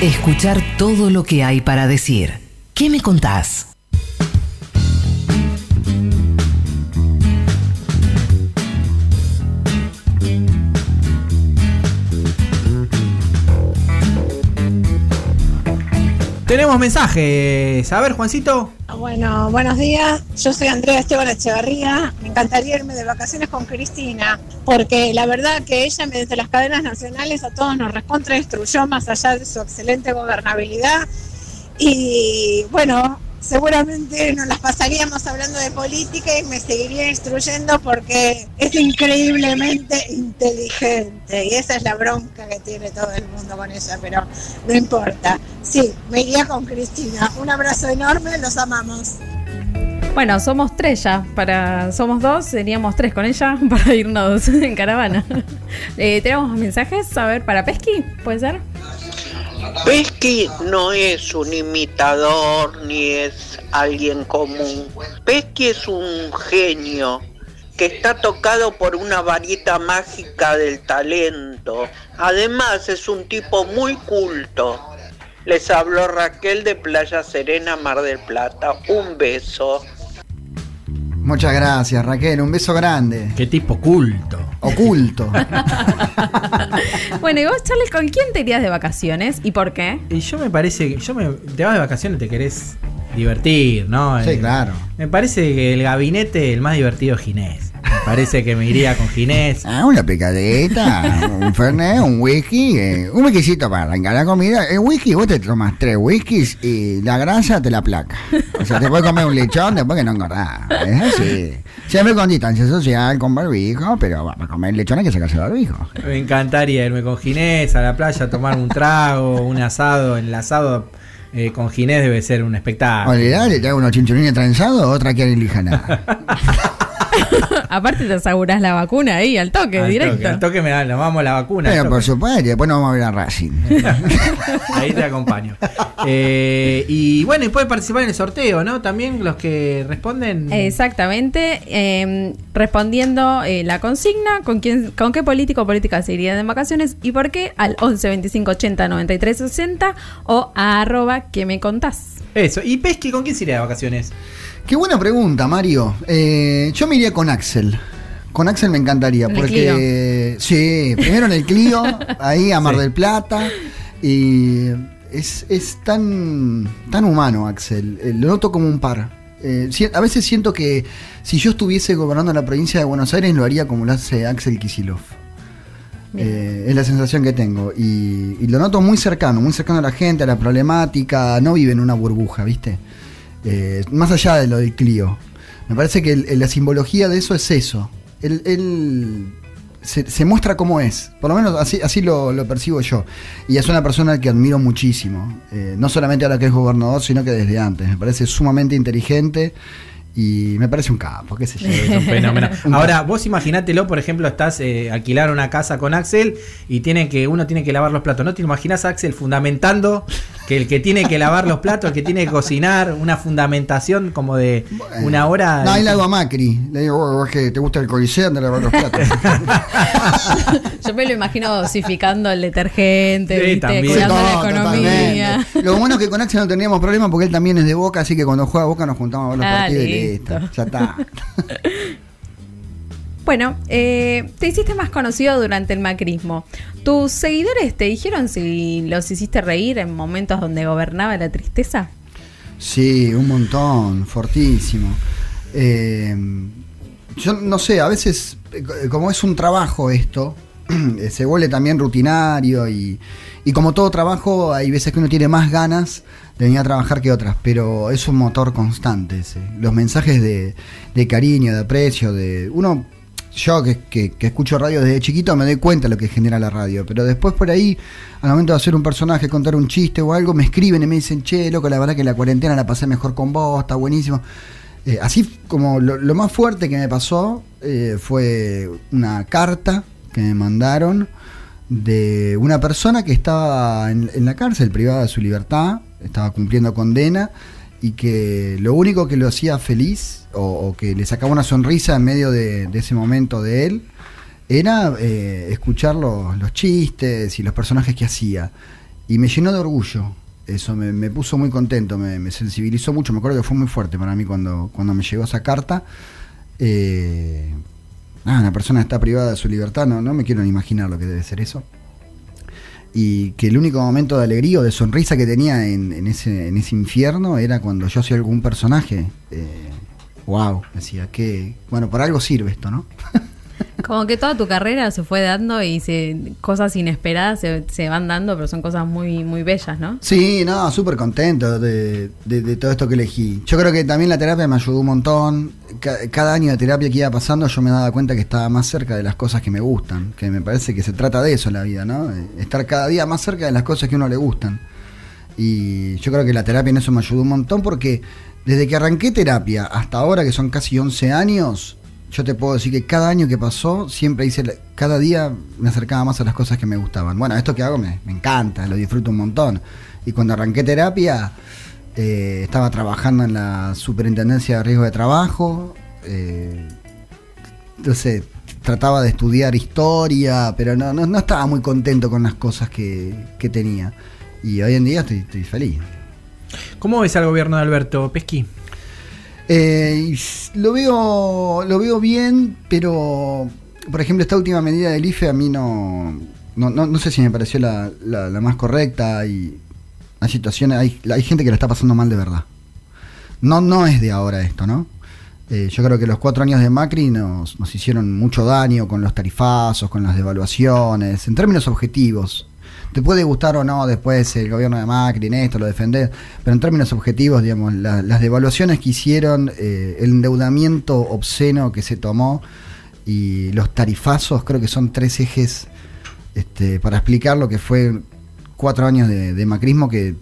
Escuchar todo lo que hay para decir. ¿Qué me contás? Tenemos mensajes. A ver, Juancito. Bueno, buenos días. Yo soy Andrea Esteban Echevarría. Encantaría irme de vacaciones con Cristina, porque la verdad que ella, mediante las cadenas nacionales, a todos nos recontra instruyó más allá de su excelente gobernabilidad. Y bueno, seguramente nos las pasaríamos hablando de política y me seguiría instruyendo porque es increíblemente inteligente. Y esa es la bronca que tiene todo el mundo con ella, pero no importa. Sí, me iría con Cristina. Un abrazo enorme, los amamos. Bueno, somos tres ya. Para, somos dos, seríamos tres con ella para irnos en caravana. Eh, Tenemos mensajes, a ver, para Pesky, ¿puede ser? Pesky no es un imitador ni es alguien común. Pesky es un genio que está tocado por una varita mágica del talento. Además es un tipo muy culto. Les habló Raquel de Playa Serena, Mar del Plata. Un beso. Muchas gracias, Raquel. Un beso grande. Qué tipo culto. Oculto. Bueno, y vos, Charlie, ¿con quién te irías de vacaciones y por qué? Y yo me parece que yo me, te vas de vacaciones, te querés divertir, ¿no? Sí, Eh, claro. Me parece que el gabinete, el más divertido es Ginés. Parece que me iría con Ginés. Ah, una picadita, un fernet, un whisky, eh, un whiskycito para arrancar la comida. El whisky, vos te tomas tres whiskies y la grasa te la placa. O sea, te puedes comer un lechón después que no engordás. Es así. Siempre con distancia social, con barbijo, pero para comer lechón hay que sacarse el barbijo. Me encantaría irme con Ginés a la playa, a tomar un trago, un asado. El asado eh, con Ginés debe ser un espectáculo. Olvidate, te hago unos chinchulines trenzados, otra que nada. Aparte te aseguras la vacuna ahí, al toque, Al directo. toque, al toque me da, nos vamos a la vacuna. toque. por supuesto, y después nos vamos a ver a Racing. Ahí te acompaño. Eh, y bueno, y pueden participar en el sorteo, ¿no? También los que responden. Exactamente, eh, respondiendo eh, la consigna, con quién, con qué político o política se irían de vacaciones y por qué, al 11 25 80 93 60 o a arroba que me contás. Eso. ¿Y Pesky con quién se iría de vacaciones? Qué buena pregunta, Mario. Eh, yo me iría con Axel. Con Axel me encantaría, En el porque sí, primero en el Clio, ahí a Mar Sí. del Plata, y es, es tan, tan humano Axel, Eh, lo noto como un par. Eh, a veces siento que si yo estuviese gobernando la provincia de Buenos Aires lo haría como lo hace Axel Kisilov. Eh, es la sensación que tengo y, y lo noto muy cercano, muy cercano a la gente, a la problemática, no vive en una burbuja, ¿viste? Eh, más allá de lo del Clio. Me parece que el- la simbología de eso es eso. Él, él se, se muestra como es, por lo menos así, así lo, lo percibo yo. Y es una persona que admiro muchísimo, eh, no solamente ahora que es gobernador, sino que desde antes. Me parece sumamente inteligente y me parece un capo, qué sé yo. Es un fenómeno. Ahora, vos imaginátelo, por ejemplo, estás eh, alquilar una casa con Axel y tienen que uno tiene que lavar los platos. ¿No te imaginas a Axel fundamentando que el que tiene que lavar los platos, el que tiene que cocinar, una fundamentación como de una hora. No, ahí le hago a Macri. Le digo, "Oh, vos que te gusta el coliseo, anda a lavar los platos. Yo me lo imagino dosificando el detergente, Sí, ¿viste? también. cuidando No, la economía. totalmente. Lo bueno es que con Axel no teníamos problema porque él también es de Boca, así que cuando juega Boca nos juntamos a ver los Ah, partidos y listo. listo. Ya está. Bueno, eh, te hiciste más conocido durante el macrismo. ¿Tus seguidores te dijeron si los hiciste reír en momentos donde gobernaba la tristeza? Sí, un montón, fortísimo. Eh, yo no sé, a veces, eh, como es un trabajo esto, se vuelve también rutinario y, y como todo trabajo, hay veces que uno tiene más ganas de venir a trabajar que otras, pero es un motor constante ese. Los mensajes de, de cariño, de aprecio, de uno yo que, que- que escucho radio desde chiquito me doy cuenta de lo que genera la radio, pero después por ahí, al momento de hacer un personaje, contar un chiste o algo, me escriben y me dicen, che, loco, la verdad que la cuarentena la pasé mejor con vos, está buenísimo. Eh, así como lo, más fuerte que me pasó eh, fue una carta que me mandaron de una persona que estaba en la cárcel privada de su libertad, estaba cumpliendo condena y que lo único que lo hacía feliz o, que le sacaba una sonrisa en medio de, ese momento de él era eh, escuchar los, los chistes y los personajes que hacía. Y me llenó de orgullo. Eso me, puso muy contento, me, me sensibilizó mucho. Me acuerdo que fue muy fuerte para mí cuando, cuando me llegó esa carta. Eh, ah, una persona está privada de su libertad, no, no me quiero ni imaginar lo que debe ser eso. Y que el único momento de alegría o de sonrisa que tenía en, ese, en ese infierno era cuando yo hacía algún personaje. Eh, wow, decía que, bueno, por algo sirve esto, ¿no? Como que toda tu carrera se fue dando y se, cosas inesperadas se, van dando, pero son cosas muy, muy bellas, ¿no? Sí, no, súper contento de, de- todo esto que elegí. Yo creo que también la terapia me ayudó un montón. Ca- cada año de terapia que iba pasando yo me daba cuenta que estaba más cerca de las cosas que me gustan, que me parece que se trata de eso la vida, ¿no? Eh, Estar cada día más cerca de las cosas que a uno le gustan. Y yo creo que la terapia en eso me ayudó un montón porque desde que arranqué terapia hasta ahora, que son casi 11 años, yo te puedo decir que cada año que pasó, siempre hice, cada día me acercaba más a las cosas que me gustaban. Bueno, esto que hago me, encanta, lo disfruto un montón. Y cuando arranqué terapia, eh, estaba trabajando en la superintendencia de riesgo de trabajo. eh, entonces, trataba de estudiar historia, pero no, no, no estaba muy contento con las cosas que, que tenía. Y hoy en día estoy, estoy feliz. ¿Cómo ves al gobierno de Alberto Pesqui? Eh, lo veo lo veo bien, pero por ejemplo esta última medida del IFE a mí no no, no, no sé si me pareció la, la- la más correcta y hay situaciones hay, hay gente que la está pasando mal de verdad. No no es de ahora esto, ¿no? Eh, yo creo que los cuatro años de Macri nos, nos hicieron mucho daño con los tarifazos, con las devaluaciones, en términos objetivos. Te puede gustar o no después el gobierno de Macri en esto, lo defender, pero en términos objetivos, digamos, la- las devaluaciones que hicieron, eh, el endeudamiento obsceno que se tomó y los tarifazos, creo que son tres ejes este, para explicar lo que fue cuatro años de, macrismo que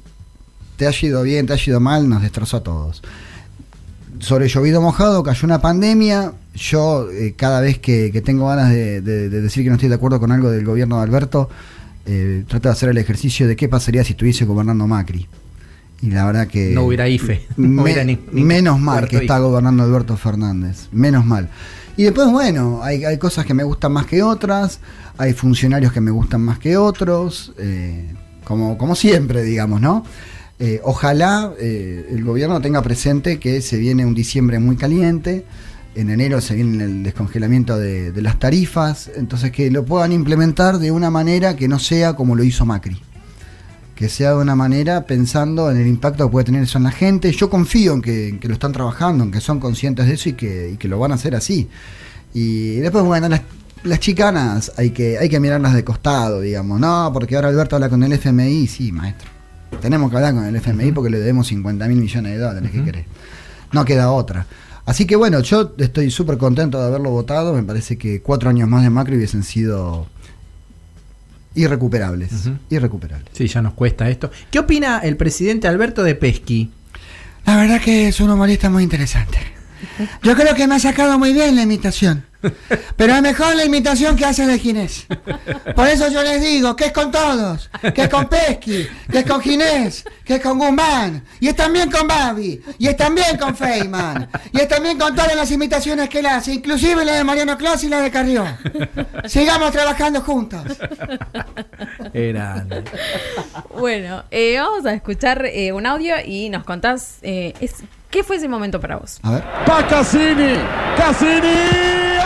te ha ido bien, te ha ido mal, nos destrozó a todos sobre llovido mojado, cayó una pandemia. Yo, eh, cada vez que, tengo ganas de decir que no estoy de acuerdo con algo del gobierno de Alberto, eh, trato de hacer el ejercicio de qué pasaría si estuviese gobernando Macri. Y la verdad que. No hubiera IFE. No me- hubiera ni- ni menos mal que está IFE. gobernando Alberto Fernández. Menos mal. Y después, bueno, hay, hay cosas que me gustan más que otras. Hay funcionarios que me gustan más que otros. eh, como, como siempre, digamos, ¿no? Eh, ojalá eh, el gobierno tenga presente que se viene un diciembre muy caliente. En enero se viene el descongelamiento de, de las tarifas. Entonces que lo puedan implementar de una manera que no sea como lo hizo Macri que sea de una manera pensando en el impacto que puede tener eso en la gente. Yo confío en que, en que lo están trabajando, en que son conscientes de eso y que, y que lo van a hacer así. Y después, bueno, las, las chicanas hay que, hay que mirarlas de costado, digamos. No, porque ahora Alberto habla con el FMI, sí, maestro. Tenemos que hablar con el FMI porque le debemos 50 mil millones de dólares, ¿qué querés? No queda otra. Así que bueno, yo estoy súper contento de haberlo votado. Me parece que cuatro años más de Macri hubiesen sido irrecuperables. Ujú. Irrecuperables. Sí, ya nos cuesta esto. ¿Qué opina el presidente Alberto de Pesqui? La verdad que es un humorista muy interesante. Yo creo que me ha sacado muy bien la imitación. Pero es mejor la imitación que hace de Ginés. Por eso yo les digo que es con todos, que es con Pesky, que es con Ginés, que es con Guzmán, y es también con Babi, y es también con Feynman, y es también con todas las imitaciones que él hace, inclusive la de Mariano Claus y la de Carrión. Sigamos trabajando juntos. Grande. Bueno, eh, vamos a escuchar eh, un audio y nos contás eh, es- qué fue ese momento para vos. A ver. Pa Cassini, Cassini.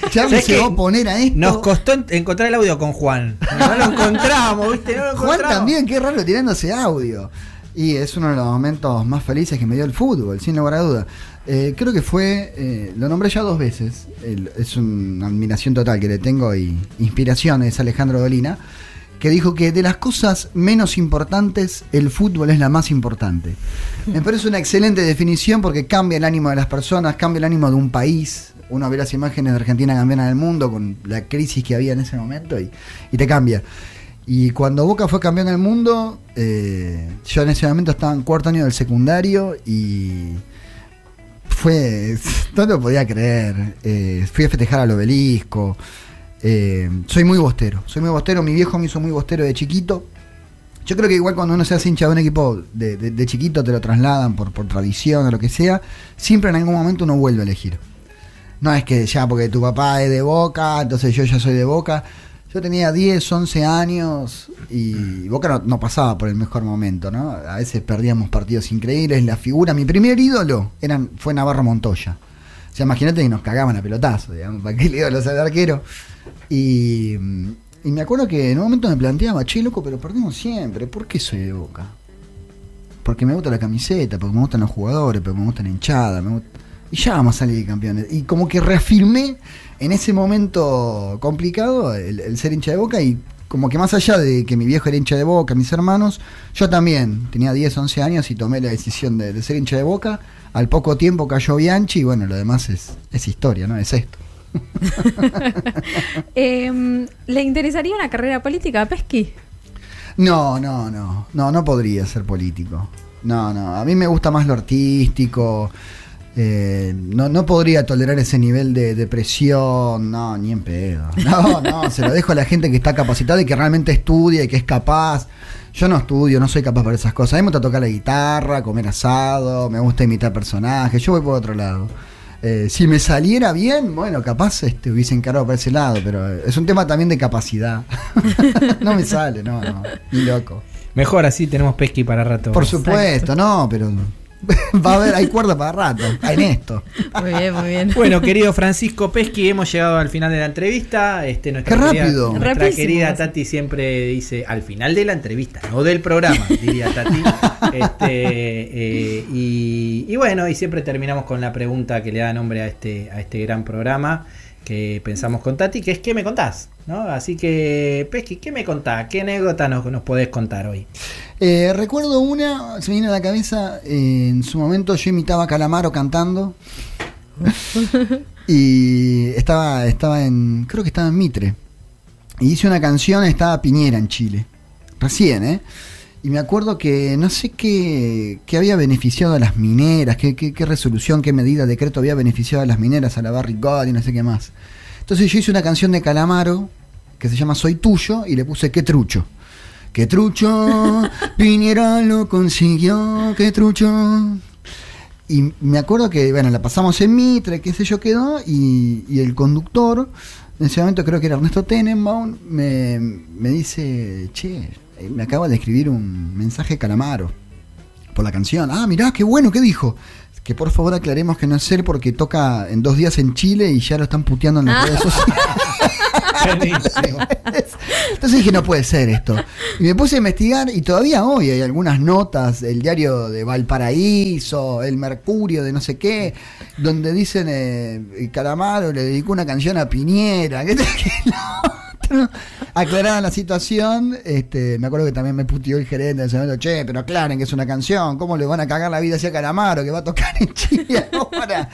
Charlie ¿Sabés se va a poner a esto. Nos costó en- encontrar el audio con Juan. No lo encontramos, ¿viste? No lo Juan también, qué raro tirándose audio. Y es uno de los momentos más felices que me dio el fútbol, sin lugar a duda. Eh, creo que fue, eh, lo nombré ya dos veces, el- es una admiración total que le tengo y inspiración, es Alejandro Dolina, que dijo que de las cosas menos importantes, el fútbol es la más importante. Me parece una excelente definición porque cambia el ánimo de las personas, cambia el ánimo de un país. Uno ve las imágenes de Argentina campeona del mundo con la crisis que había en ese momento y, y te cambia. Y cuando Boca fue campeón del mundo, eh, yo en ese momento estaba en cuarto año del secundario y fue. No lo podía creer. Eh, fui a festejar al obelisco. Eh, soy muy bostero. Soy muy bostero. Mi viejo me hizo muy bostero de chiquito. Yo creo que igual cuando uno se hace hincha de un equipo de, de- chiquito te lo trasladan por, por tradición o lo que sea, siempre en algún momento uno vuelve a elegir. No es que ya porque tu papá es de Boca, entonces yo ya soy de Boca. Yo tenía 10, 11 años y Boca no, pasaba por el mejor momento, ¿no? A veces perdíamos partidos increíbles. La figura, mi primer ídolo fue Navarro Montoya. O sea, imagínate que nos cagaban a pelotazo, digamos, para el ídolo sea el arquero. Y, y me acuerdo que en un momento me planteaba, che, loco, pero perdimos siempre. ¿Por qué soy de Boca? Porque me gusta la camiseta, porque me gustan los jugadores, porque me gusta la hinchada. me gusta- Y ya vamos a salir campeones. Y como que reafirmé en ese momento complicado el, el ser hincha de boca y como que más allá de que mi viejo era hincha de boca, mis hermanos, yo también tenía 10, 11 años y tomé la decisión de, de ser hincha de boca. Al poco tiempo cayó Bianchi y bueno, lo demás es, es historia, ¿no? Es esto. Eh, ¿Le interesaría una carrera política a Pesky? No, no, no, no, no podría ser político. No, no, a mí me gusta más lo artístico. Eh, no, no podría tolerar ese nivel de depresión, no, ni en pedo. No, no, se lo dejo a la gente que está capacitada y que realmente estudia y que es capaz. Yo no estudio, no soy capaz para esas cosas. A mí me gusta tocar la guitarra, comer asado, me gusta imitar personajes, yo voy por otro lado. Eh, si me saliera bien, bueno, capaz este, hubiese encarado para ese lado, pero es un tema también de capacidad. no me sale, no, no, ni loco. Mejor así tenemos pesqui para rato. Por supuesto, no, pero va a haber, hay cuerda para rato, en esto. Muy bien, muy bien. Bueno, querido Francisco Pesqui, hemos llegado al final de la entrevista. Este, nuestra Qué querida- rápido. Nuestra querida Tati siempre dice al final de la entrevista, no del programa, diría Tati. Este, eh, y, y bueno, y siempre terminamos con la pregunta que le da nombre a este, a este gran programa que pensamos con Tati, que es ¿qué me contás? ¿No? Así que, Pesqui, ¿qué me contás? ¿Qué anécdota nos, nos podés contar hoy? Eh, recuerdo una, se me viene a la cabeza, eh, en su momento yo imitaba a Calamaro cantando. y estaba, estaba en, creo que estaba en Mitre. Y hice una canción, estaba Piñera en Chile. Recién, ¿eh? Y me acuerdo que no sé qué, qué había beneficiado a las mineras, qué, qué, qué resolución, qué medida, decreto había beneficiado a las mineras, a la Gold y no sé qué más. Entonces yo hice una canción de Calamaro que se llama Soy Tuyo y le puse Qué Trucho. Qué trucho, Piñera lo consiguió, qué trucho. Y me acuerdo que, bueno, la pasamos en Mitre, qué sé yo quedó, y, y el conductor, en ese momento creo que era Ernesto Tenenbaum, me, me dice, che, me acaba de escribir un mensaje Calamaro por la canción. Ah, mirá, qué bueno, ¿qué dijo? Que por favor aclaremos que no es él porque toca en dos días en Chile y ya lo están puteando en las redes sociales. Entonces dije, no puede ser esto. Y me puse a investigar y todavía hoy hay algunas notas del diario de Valparaíso, el Mercurio de no sé qué, donde dicen, eh, Calamaro le dedicó una canción a Piñera. esto, que aclarada la situación, este, me acuerdo que también me puteó el gerente en che, pero aclaren que es una canción, ¿cómo le van a cagar la vida hacia Calamaro, que va a tocar en Chile ahora?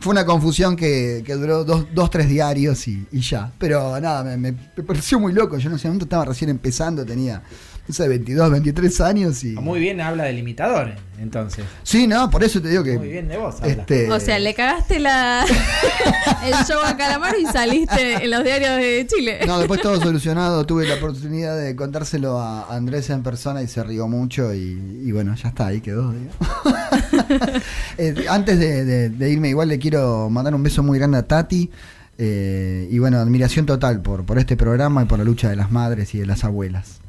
Fue una confusión que, duró dos, dos, tres diarios y, y ya. Pero nada, me, me- me pareció muy loco. Yo en ese momento estaba recién empezando, tenía, no sé, 22, 23 años y... Muy bien habla del imitador, entonces. Sí, no, por eso te digo que... Muy bien de vos habla. Este, O sea, le cagaste la el show a Calamaro y saliste en los diarios de Chile. No, después todo solucionado. Tuve la oportunidad de contárselo a Andrés en persona y se rió mucho. Y, y bueno, ya está, ahí quedó. digamos. Eh, antes de, de- de irme, igual le quiero mandar un beso muy grande a Tati. eh, y bueno, admiración total por, por este programa y por la lucha de las madres y de las abuelas.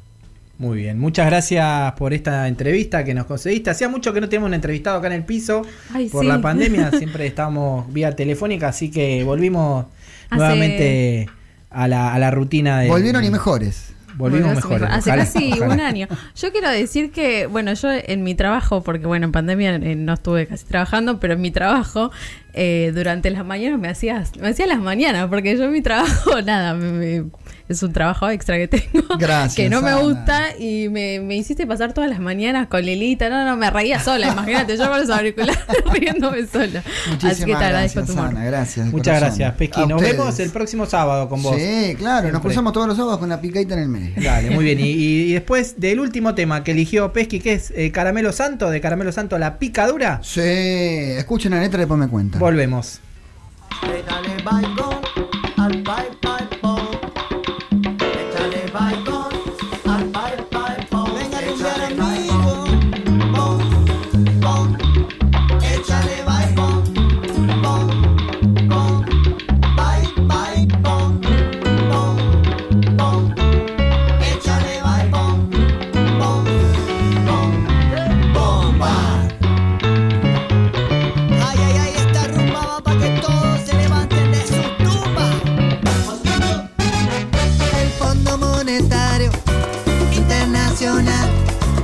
Muy bien, muchas gracias por esta entrevista que nos conseguiste. Hacía mucho que no teníamos un entrevistado acá en el piso Ay, por sí. la pandemia, siempre estábamos vía telefónica, así que volvimos Hace- nuevamente a la, a la rutina de... Volvieron y mejores. Volvimos Bueno, mejores. Hace ojalá, casi ojalá. un año. Yo quiero decir que, bueno, yo en mi trabajo, porque bueno, en pandemia eh, no estuve casi trabajando, pero en mi trabajo, eh, durante las mañanas me hacía, me hacía las mañanas, porque yo en mi trabajo, nada, me- me- es un trabajo extra que tengo. Gracias, Que no me gusta y me, me hiciste pasar todas las mañanas con Lilita. No, no, me reía sola, imagínate, yo con los auriculares riéndome sola. Así Muchísimas que te agradezco gracias, tu. Ana, gracias. Muchas corazón. gracias, Pesqui. Nos ustedes. vemos el próximo sábado con vos. Sí, claro, nos cruzamos todos los sábados con la picadita en el medio. Dale, muy bien. Y, después del último tema que eligió Pesqui, que es eh, Caramelo Santo, de Caramelo Santo, la picadura, Sí, escuchen la letra y después me cuentan. volvemos. Échale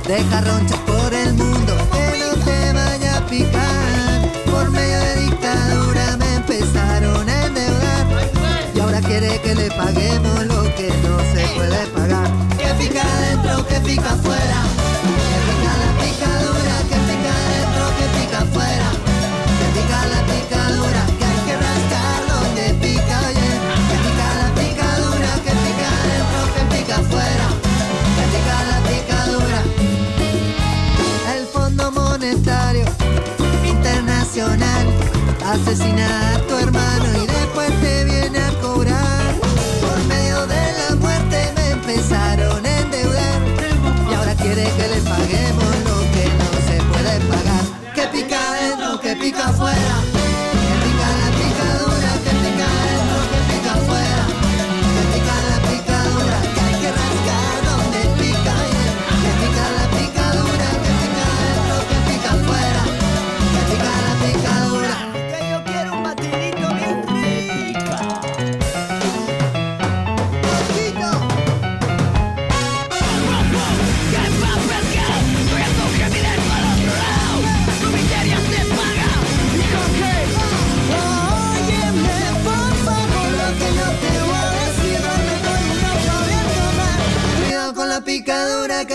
deja ronchas por el mundo que no te vaya a picar. Por medio de dictadura me empezaron a endeudar y ahora quiere que le paguemos lo que no se puede pagar. Que pica adentro, que pica afuera. Asesina a tu hermano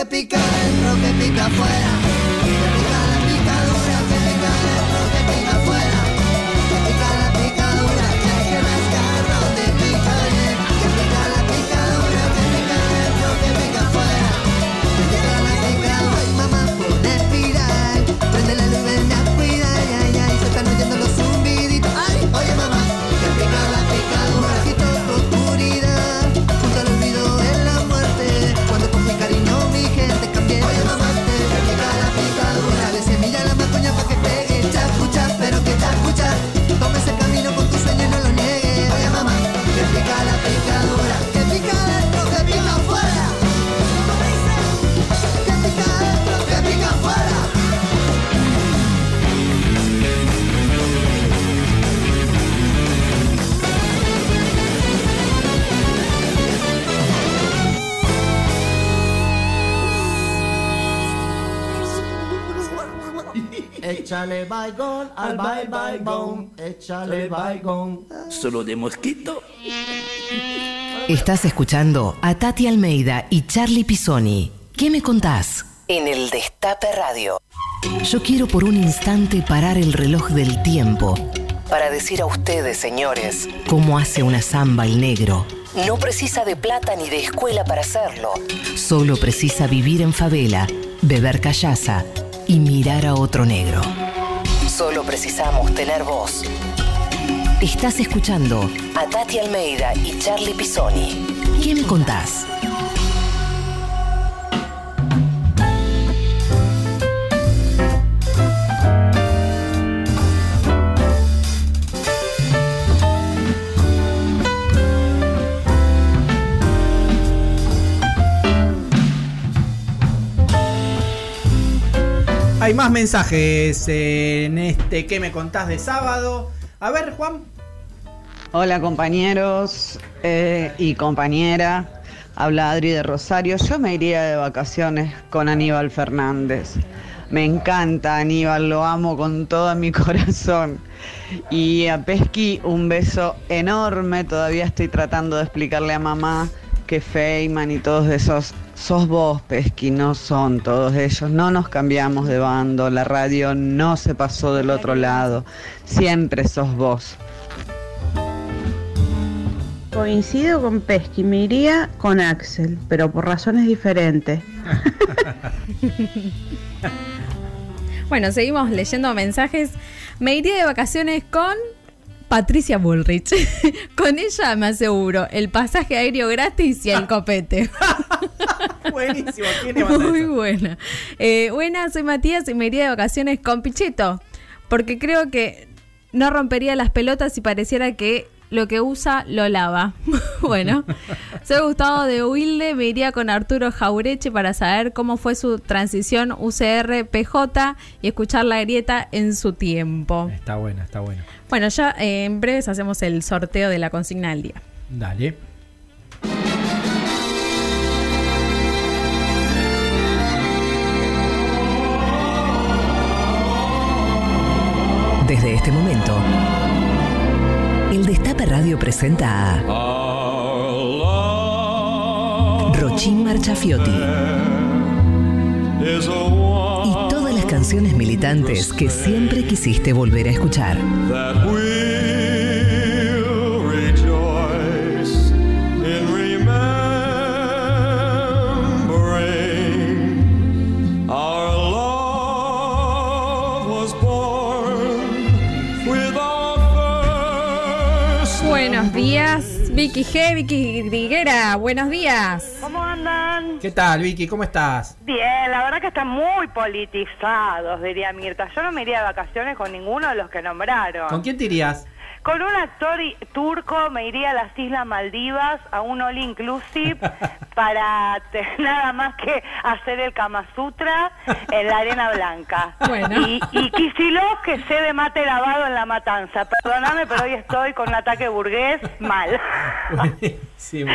que Échale baigón al bai baigón. Échale baigón. Solo de mosquito. Estás escuchando a Tati Almeida y Charlie Pisoni. ¿Qué me contás? En el Destape Radio. Yo quiero por un instante parar el reloj del tiempo para decir a ustedes, señores, cómo hace una samba el negro. No precisa de plata ni de escuela para hacerlo. Solo precisa vivir en favela, beber callaza y mirar a otro negro. Solo precisamos tener voz. Estás escuchando a Tati Almeida y Charlie Pisoni. ¿Qué me contás? Hay más mensajes en este ¿Qué me contás de sábado? A ver, Juan. Hola compañeros eh, y compañera, habla Adri de Rosario. Yo me iría de vacaciones con Aníbal Fernández. Me encanta Aníbal, lo amo con todo mi corazón. Y a Pesky un beso enorme, todavía estoy tratando de explicarle a mamá que Feynman y todos esos, sos vos Pesky, no son todos ellos, no nos cambiamos de bando, la radio no se pasó del otro lado, siempre sos vos. Coincido con Pesky, me iría con Axel, pero por razones diferentes. Bueno, seguimos leyendo mensajes. Me iría de vacaciones con Patricia Bullrich. con ella me aseguro el pasaje aéreo gratis y el copete. Buenísimo, ¿quién Muy eso? buena. Eh, buena, soy Matías y me iría de vacaciones con Pichetto. Porque creo que no rompería las pelotas si pareciera que lo que usa lo lava. bueno, soy Gustavo de Wilde, me iría con Arturo Jaureche para saber cómo fue su transición UCR-PJ y escuchar la grieta en su tiempo. Está buena, está buena. Bueno, ya eh, en breves hacemos el sorteo de la consigna del día. Dale. Desde este momento, Radio presenta a Rochín Marchafiotti y todas las canciones militantes que siempre quisiste volver a escuchar. Vicky G, Vicky Griguera, buenos días. ¿Cómo andan? ¿Qué tal, Vicky? ¿Cómo estás? Bien, la verdad que están muy politizados, diría Mirta. Yo no me iría de vacaciones con ninguno de los que nombraron. ¿Con quién te irías? Con un actor turco me iría a las Islas Maldivas a un all inclusive para nada más que hacer el Kama Sutra en la arena blanca. Bueno. Y, y Kicillof que se de mate lavado en la matanza. Perdóname, pero hoy estoy con un ataque burgués mal. Buenísimo,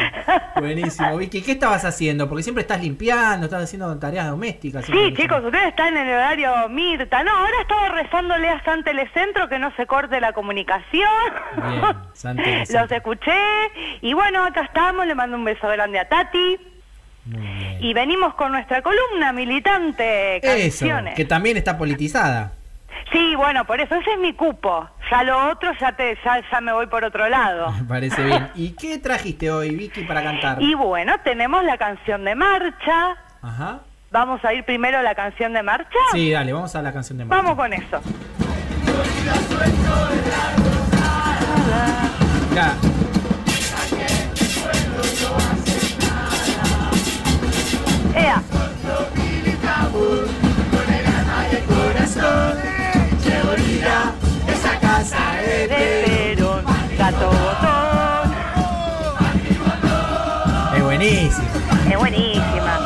buenísimo. Vicky, ¿qué estabas haciendo? Porque siempre estás limpiando, estás haciendo tareas domésticas. Sí, chicos, ustedes están en el horario Mirta. No, ahora estaba rezándole a San Telecentro que no se corte la comunicación. Bien, San. Los escuché. Y bueno, acá estamos. Le mando un beso grande a Tati. Y venimos con nuestra columna militante. Eso, Canciones. que también está politizada. Sí, bueno, por eso ese es mi cupo. Ya lo otro, ya, te, ya, ya me voy por otro lado. Me parece bien. ¿Y qué trajiste hoy, Vicky, para cantar? Y bueno, tenemos la canción de marcha. Ajá. Vamos a ir primero a la canción de marcha. Sí, dale, vamos a la canción de Marcha. Vamos con eso. Ya. Ea. Esa casa de Perón, gato botón. Es buenísimo. Es buenísima.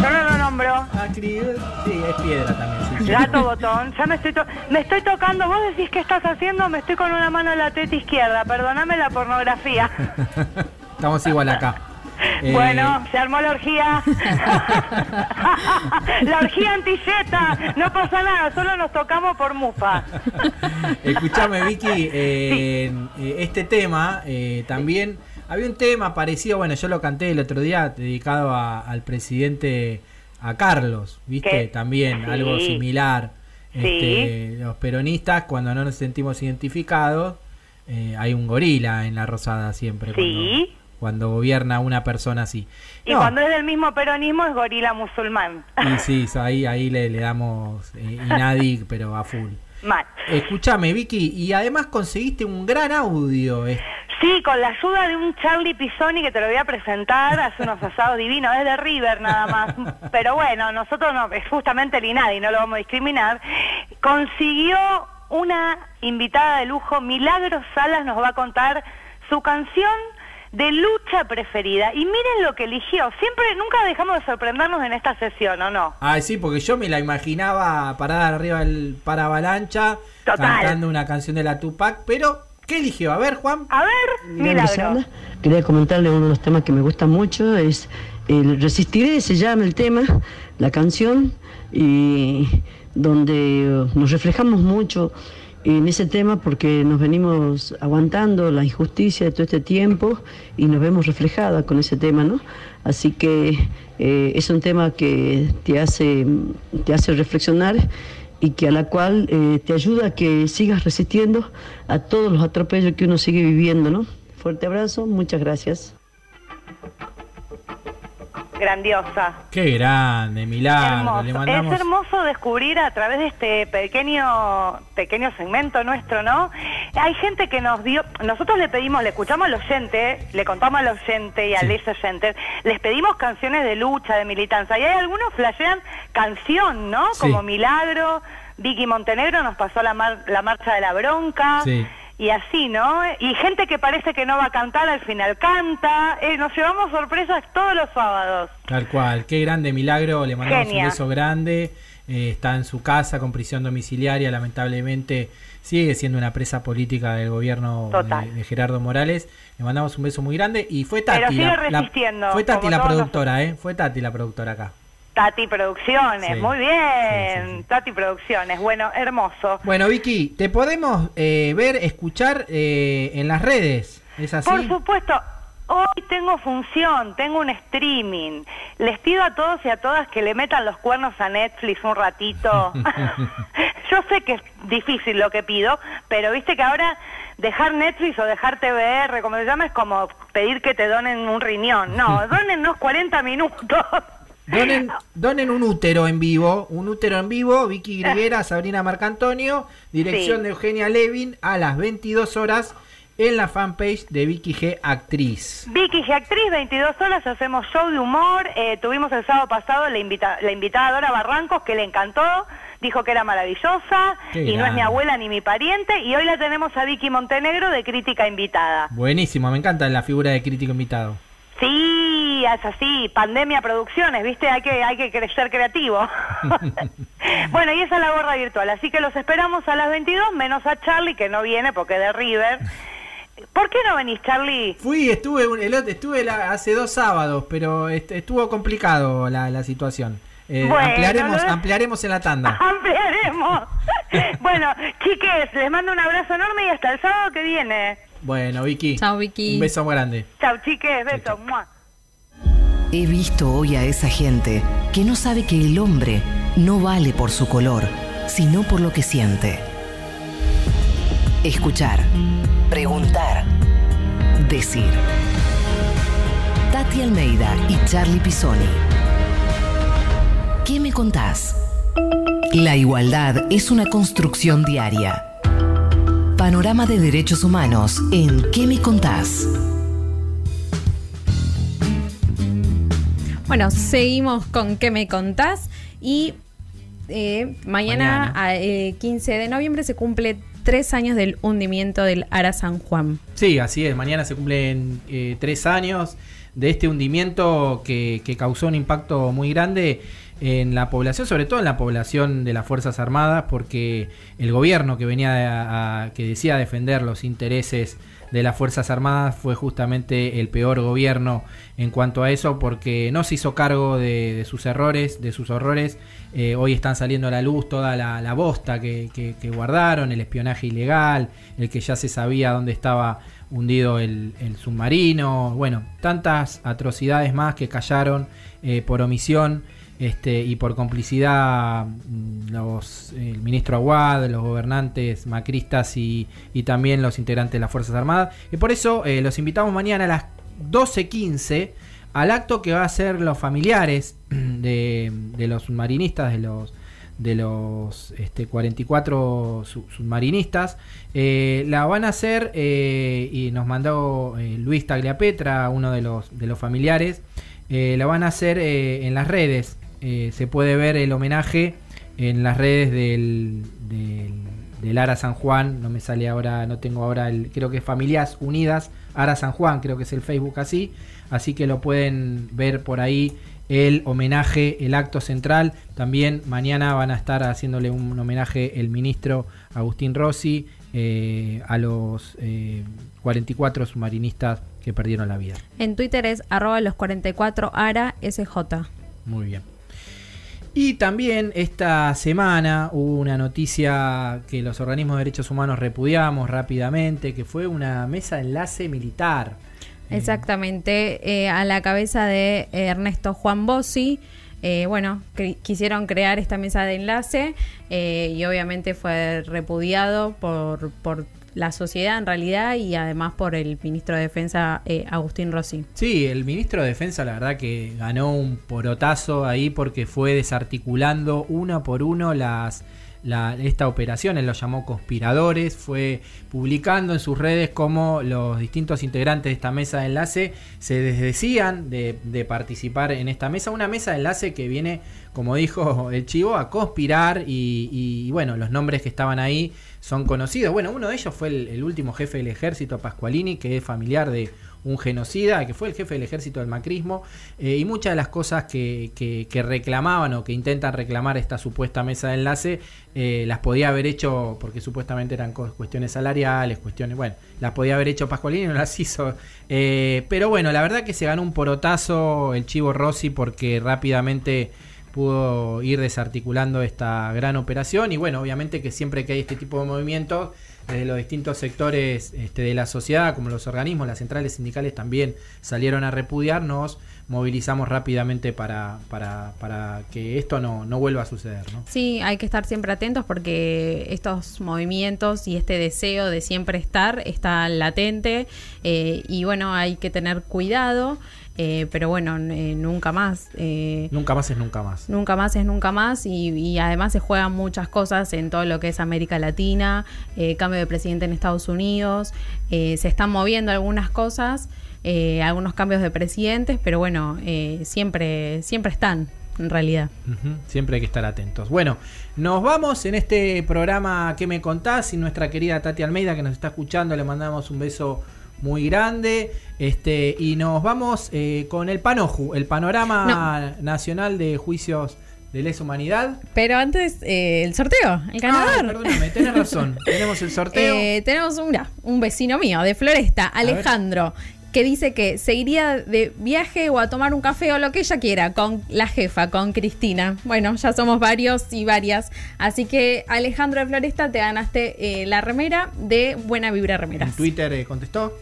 Yo no lo nombro. Sí, es piedra también. sí. Gato botón. Ya me estoy, to- me estoy tocando. ¿Vos decís qué estás haciendo? Me estoy con una mano en la teta izquierda. Perdóname la pornografía. Estamos igual acá. Eh, Bueno, se armó la orgía. la orgía antilleta. No pasa nada, solo nos tocamos por mufa. Escuchame, Vicky, eh, este tema eh, también Había un tema parecido, bueno, yo lo canté el otro día, dedicado a- al presidente, a Carlos, ¿viste? ¿Qué? También, Sí. algo similar. Sí. Este, los peronistas, cuando no nos sentimos identificados, eh, hay un gorila en la rosada siempre. Sí. Cuando, cuando gobierna una persona así. Y No, cuando es del mismo peronismo es gorila musulmán. y sí, ahí, ahí le, le damos eh, pero a full. Mal. Escúchame, Vicky, y además conseguiste un gran audio. eh. Sí, con la ayuda de un Charlie Pisoni que te lo voy a presentar, hace unos asados divinos, es de River nada más. Pero bueno, nosotros no, es justamente el INADI, no lo vamos a discriminar. Consiguió una invitada de lujo, Milagros Salas nos va a contar su canción de lucha preferida. Y miren lo que eligió. Siempre, nunca dejamos de sorprendernos en esta sesión, ¿o no? Ah, sí, porque yo me la imaginaba parada arriba del para avalancha, cantando una canción de la Tupac, pero ¿qué eligió? A ver, Juan. A ver, Milagro. Quería comentarle uno de los temas que me gusta mucho, es el Resistiré, se llama el tema, la canción, y donde nos reflejamos mucho en ese tema porque nos venimos aguantando la injusticia de todo este tiempo y nos vemos reflejadas con ese tema, ¿no? Así que eh, es un tema que te hace, te hace reflexionar y que a la cual eh, te ayuda a que sigas resistiendo a todos los atropellos que uno sigue viviendo, ¿no? Fuerte abrazo, muchas gracias. Grandiosa. Qué grande, Milagro. Le mandamos Es hermoso descubrir a través de este pequeño pequeño segmento nuestro, ¿no? Hay gente que nos dio, nosotros le pedimos, le escuchamos al oyente, le contamos al oyente y a les oyentes, les pedimos canciones de lucha, de militancia, y hay algunos flashean canción, ¿no? Sí. Como Milagro, Vicky Montenegro nos pasó la, mar- la marcha de la bronca. Sí. Y así, ¿no? Y gente que parece que no va a cantar, al final canta. Eh, nos llevamos sorpresas todos los sábados. Tal cual, qué grande Milagro, le mandamos Genia. un beso grande. Eh, está en su casa con prisión domiciliaria, lamentablemente sigue siendo una presa política del gobierno de, de Gerardo Morales. Le mandamos un beso muy grande y fue Pero Tati, sigue la, la- resistiendo, fue Tati la productora, ¿eh? Fue Tati la productora acá. Tati Producciones, Sí. muy bien. Tati Producciones, bueno, hermoso. Bueno, Vicky, te podemos eh, ver, escuchar eh, en las redes, ¿es así? Por supuesto, hoy tengo función, tengo un streaming. Les pido a todos y a todas que le metan los cuernos a Netflix un ratito. Yo sé que es difícil lo que pido, pero viste que ahora dejar Netflix o dejar TVR, como se llama, es como pedir que te donen un riñón. No, donennos 40 minutos. Donen, donen un útero en vivo, un útero en vivo, Vicky Griguera, Sabrina Marcantonio, dirección Sí. de Eugenia Levin a las 22 horas en la fanpage de Vicky G Actriz. Vicky G. Actriz, 22 horas, hacemos show de humor. Eh, tuvimos el sábado pasado la, invita- la invitada Dora Barrancos, que le encantó, dijo que era maravillosa, Qué y no es mi abuela ni mi pariente. Y hoy la tenemos a Vicky Montenegro de crítica invitada. Buenísimo, me encanta la figura de crítico invitado. Sí, es así, pandemia producciones, ¿viste? Hay que, hay que ser creativo. bueno, y esa es la gorra virtual, así que los esperamos a las 22, menos a Charlie, que no viene porque es de River. ¿Por qué no venís, Charlie? Fui, estuve, el otro- estuve la- hace dos sábados, pero est- estuvo complicado la, la situación. Eh, Bueno, ampliaremos, ampliaremos en la tanda. Ampliaremos. bueno, chiques, les mando un abrazo enorme y hasta el sábado que viene. Bueno, Vicky. Chao, Vicky. Un beso muy grande. Chau, chiques, besos. He visto hoy a esa gente que no sabe que el hombre no vale por su color, sino por lo que siente. Escuchar, preguntar, decir. Tati Almeida y Charlie Pisoni. ¿Qué me contás? La igualdad es una construcción diaria. Panorama de Derechos Humanos en ¿Qué me contás? Bueno, seguimos con ¿Qué me contás? Y eh, mañana, Mañana. a- eh, 15 de noviembre, se cumple tres años del hundimiento del Ara San Juan. Sí, así es. Mañana se cumplen eh, tres años de este hundimiento que, que causó un impacto muy grande en la población, sobre todo en la población de las Fuerzas Armadas, porque el gobierno que venía a- a- que decía defender los intereses de las Fuerzas Armadas fue justamente el peor gobierno en cuanto a eso, porque no se hizo cargo de, sus errores, de sus horrores. Eh, hoy están saliendo a la luz toda la, bosta que, guardaron, el espionaje ilegal, el que ya se sabía dónde estaba hundido el, el submarino, bueno, tantas atrocidades más que callaron eh, por omisión este, y por complicidad mm, los, el ministro Aguad, los gobernantes macristas y, y también los integrantes de las Fuerzas Armadas. Y por eso eh, los invitamos mañana a las 12.15 al acto que va a hacer los familiares de, de los submarinistas, de los de los este, 44 su- submarinistas. Eh, la van a hacer eh, y nos mandó eh, Luis Tagliapetra, uno de los, de los familiares. Eh, la van a hacer en las redes. Eh, se puede ver el homenaje en las redes del, del, del Ara San Juan. No me sale ahora, no tengo ahora el. Creo que es Familias Unidas Ara San Juan, creo que es el Facebook así. Así que lo pueden ver por ahí el homenaje, el acto central. También mañana van a estar haciéndole un homenaje el ministro Agustín Rossi eh, a los eh, 44 submarinistas que perdieron la vida. En Twitter es arroba los 44 ara SJ. Muy bien. Y también esta semana hubo una noticia que los organismos de derechos humanos repudiamos rápidamente, que fue una mesa de enlace militar. Exactamente, eh, a la cabeza de eh, Ernesto Juan Bossi. eh, bueno, quisieron crear esta mesa de enlace eh, y obviamente fue repudiado por, por la sociedad en realidad y además por el ministro de Defensa eh, Agustín Rossi. Sí, el ministro de Defensa la verdad que ganó un porotazo ahí porque fue desarticulando uno por uno las la- esta operación, él lo llamó conspiradores, fue publicando en sus redes cómo los distintos integrantes de esta mesa de enlace se desdecían de, participar en esta mesa, una mesa de enlace que viene, como dijo el chivo, a conspirar y, bueno, los nombres que estaban ahí son conocidos. Bueno, uno de ellos fue el, último jefe del ejército, Pascualini, que es familiar de un genocida, que fue el jefe del ejército del macrismo, eh, y muchas de las cosas que, que- que reclamaban o que intentan reclamar esta supuesta mesa de enlace, eh, las podía haber hecho, porque supuestamente eran cuestiones salariales, cuestiones, bueno, las podía haber hecho Pascualini, no las hizo. Eh, pero bueno, la verdad que se ganó un porotazo el Chivo Rossi porque rápidamente pudo ir desarticulando esta gran operación y bueno, obviamente que siempre que hay este tipo de movimientos, desde los distintos sectores este, de la sociedad, como los organismos, las centrales sindicales también salieron a repudiarnos, movilizamos rápidamente para, para, para que esto no, no vuelva a suceder. ¿no? Sí, hay que estar siempre atentos porque estos movimientos y este deseo de siempre estar está latente eh, y bueno, hay que tener cuidado, eh, pero bueno, eh, nunca más. eh, Nunca más es nunca más. Nunca más es nunca más y, y además se juegan muchas cosas en todo lo que es América Latina, cambio de presidente en Estados Unidos, se están moviendo algunas cosas, algunos cambios de presidentes, pero bueno, siempre, siempre están en realidad. Siempre hay que estar atentos. Bueno, nos vamos en este programa que me contás y nuestra querida Tati Almeida que nos está escuchando, le mandamos un beso muy grande. Este, y nos vamos eh, con el Panoju, el panorama nacional de juicios de lesa humanidad. Pero antes, eh, el sorteo, el ganador. Ay, perdóname, tenés razón. Tenemos el sorteo. Eh, tenemos un, un vecino mío de Floresta, Alejandro, que dice que se iría de viaje o a tomar un café o lo que ella quiera con la jefa, con Cristina. Bueno, ya somos varios y varias. Así que Alejandro de Floresta, te ganaste eh, la remera de Buena Vibra en Remeras. Twitter eh, contestó.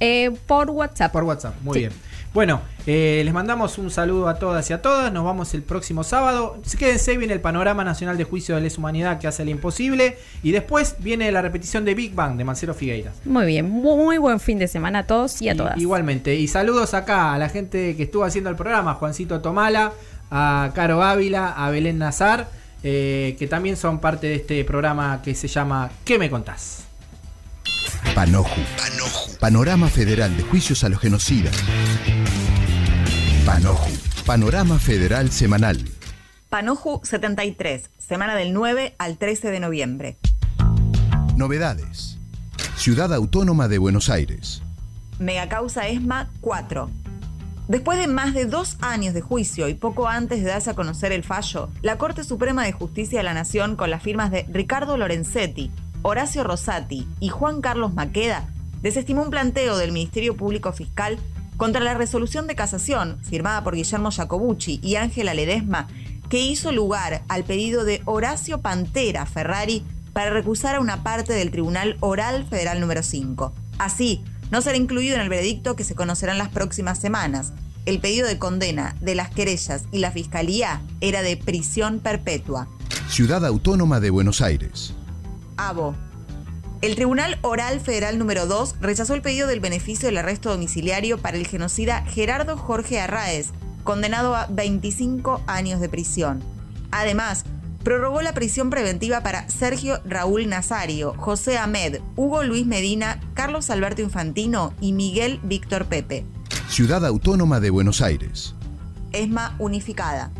Eh, por WhatsApp. Por WhatsApp, muy Sí. bien. Bueno, eh, les mandamos un saludo a todas y a todas. Nos vamos el próximo sábado. Quédense, viene el Panorama Nacional de Juicio de Lesa Humanidad que hace el imposible. Y después viene la repetición de Big Bang de Marcelo Figueiras. Muy bien, muy buen fin de semana a todos y a Y- todas. Igualmente. Y saludos acá a la gente que estuvo haciendo el programa: Juancito Tomala, a Caro Ávila, a Belén Nazar, eh, que también son parte de este programa que se llama ¿Qué me contás? Panoju. Panorama Federal de Juicios a los Genocidas. Panoju. Panorama Federal Semanal. Panoju 73, semana del 9 al 13 de noviembre. Novedades. Ciudad Autónoma de Buenos Aires. Megacausa ESMA 4. Después de más de dos años de juicio y poco antes de darse a conocer el fallo, la Corte Suprema de Justicia de la Nación, con las firmas de Ricardo Lorenzetti, Horacio Rosati y Juan Carlos Maqueda, desestimó un planteo del Ministerio Público Fiscal contra la resolución de casación firmada por Guillermo Jacobucci y Ángela Ledesma, que hizo lugar al pedido de Horacio Pantera Ferrari para recusar a una parte del Tribunal Oral Federal número 5. Así, no será incluido en el veredicto que se conocerá en las próximas semanas. El pedido de condena de las querellas y la fiscalía era de prisión perpetua. Ciudad Autónoma de Buenos Aires. Abo. El Tribunal Oral Federal número 2 rechazó el pedido del beneficio del arresto domiciliario para el genocida Gerardo Jorge Arraez, condenado a 25 años de prisión. Además, prorrogó la prisión preventiva para Sergio Raúl Nazario, José Ahmed, Hugo Luis Medina, Carlos Alberto Infantino y Miguel Víctor Pepe. Ciudad Autónoma de Buenos Aires. ESMA unificada.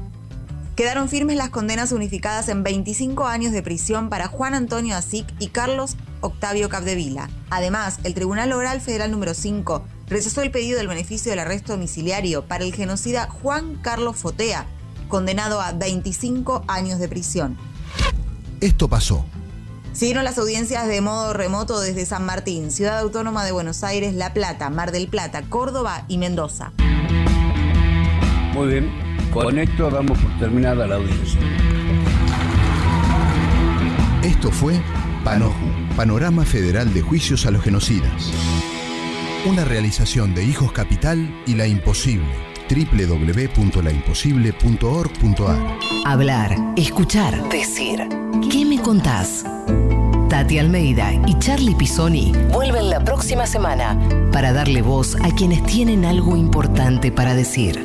Quedaron firmes las condenas unificadas en 25 años de prisión para Juan Antonio Asic y Carlos Octavio Capdevila. Además, el Tribunal Oral Federal número 5 rechazó el pedido del beneficio del arresto domiciliario para el genocida Juan Carlos Fotea, condenado a 25 años de prisión. Esto pasó. Siguieron las audiencias de modo remoto desde San Martín, Ciudad Autónoma de Buenos Aires, La Plata, Mar del Plata, Córdoba y Mendoza. Muy bien, con esto damos por terminada la audiencia. Esto fue Panoju, Panorama Federal de Juicios a los Genocidas. Una realización de Hijos Capital y La Imposible www.laimposible.org.ar Hablar, escuchar, decir. ¿Qué me contás? Tati Almeida y Charlie Pisoni vuelven la próxima semana para darle voz a quienes tienen algo importante para decir.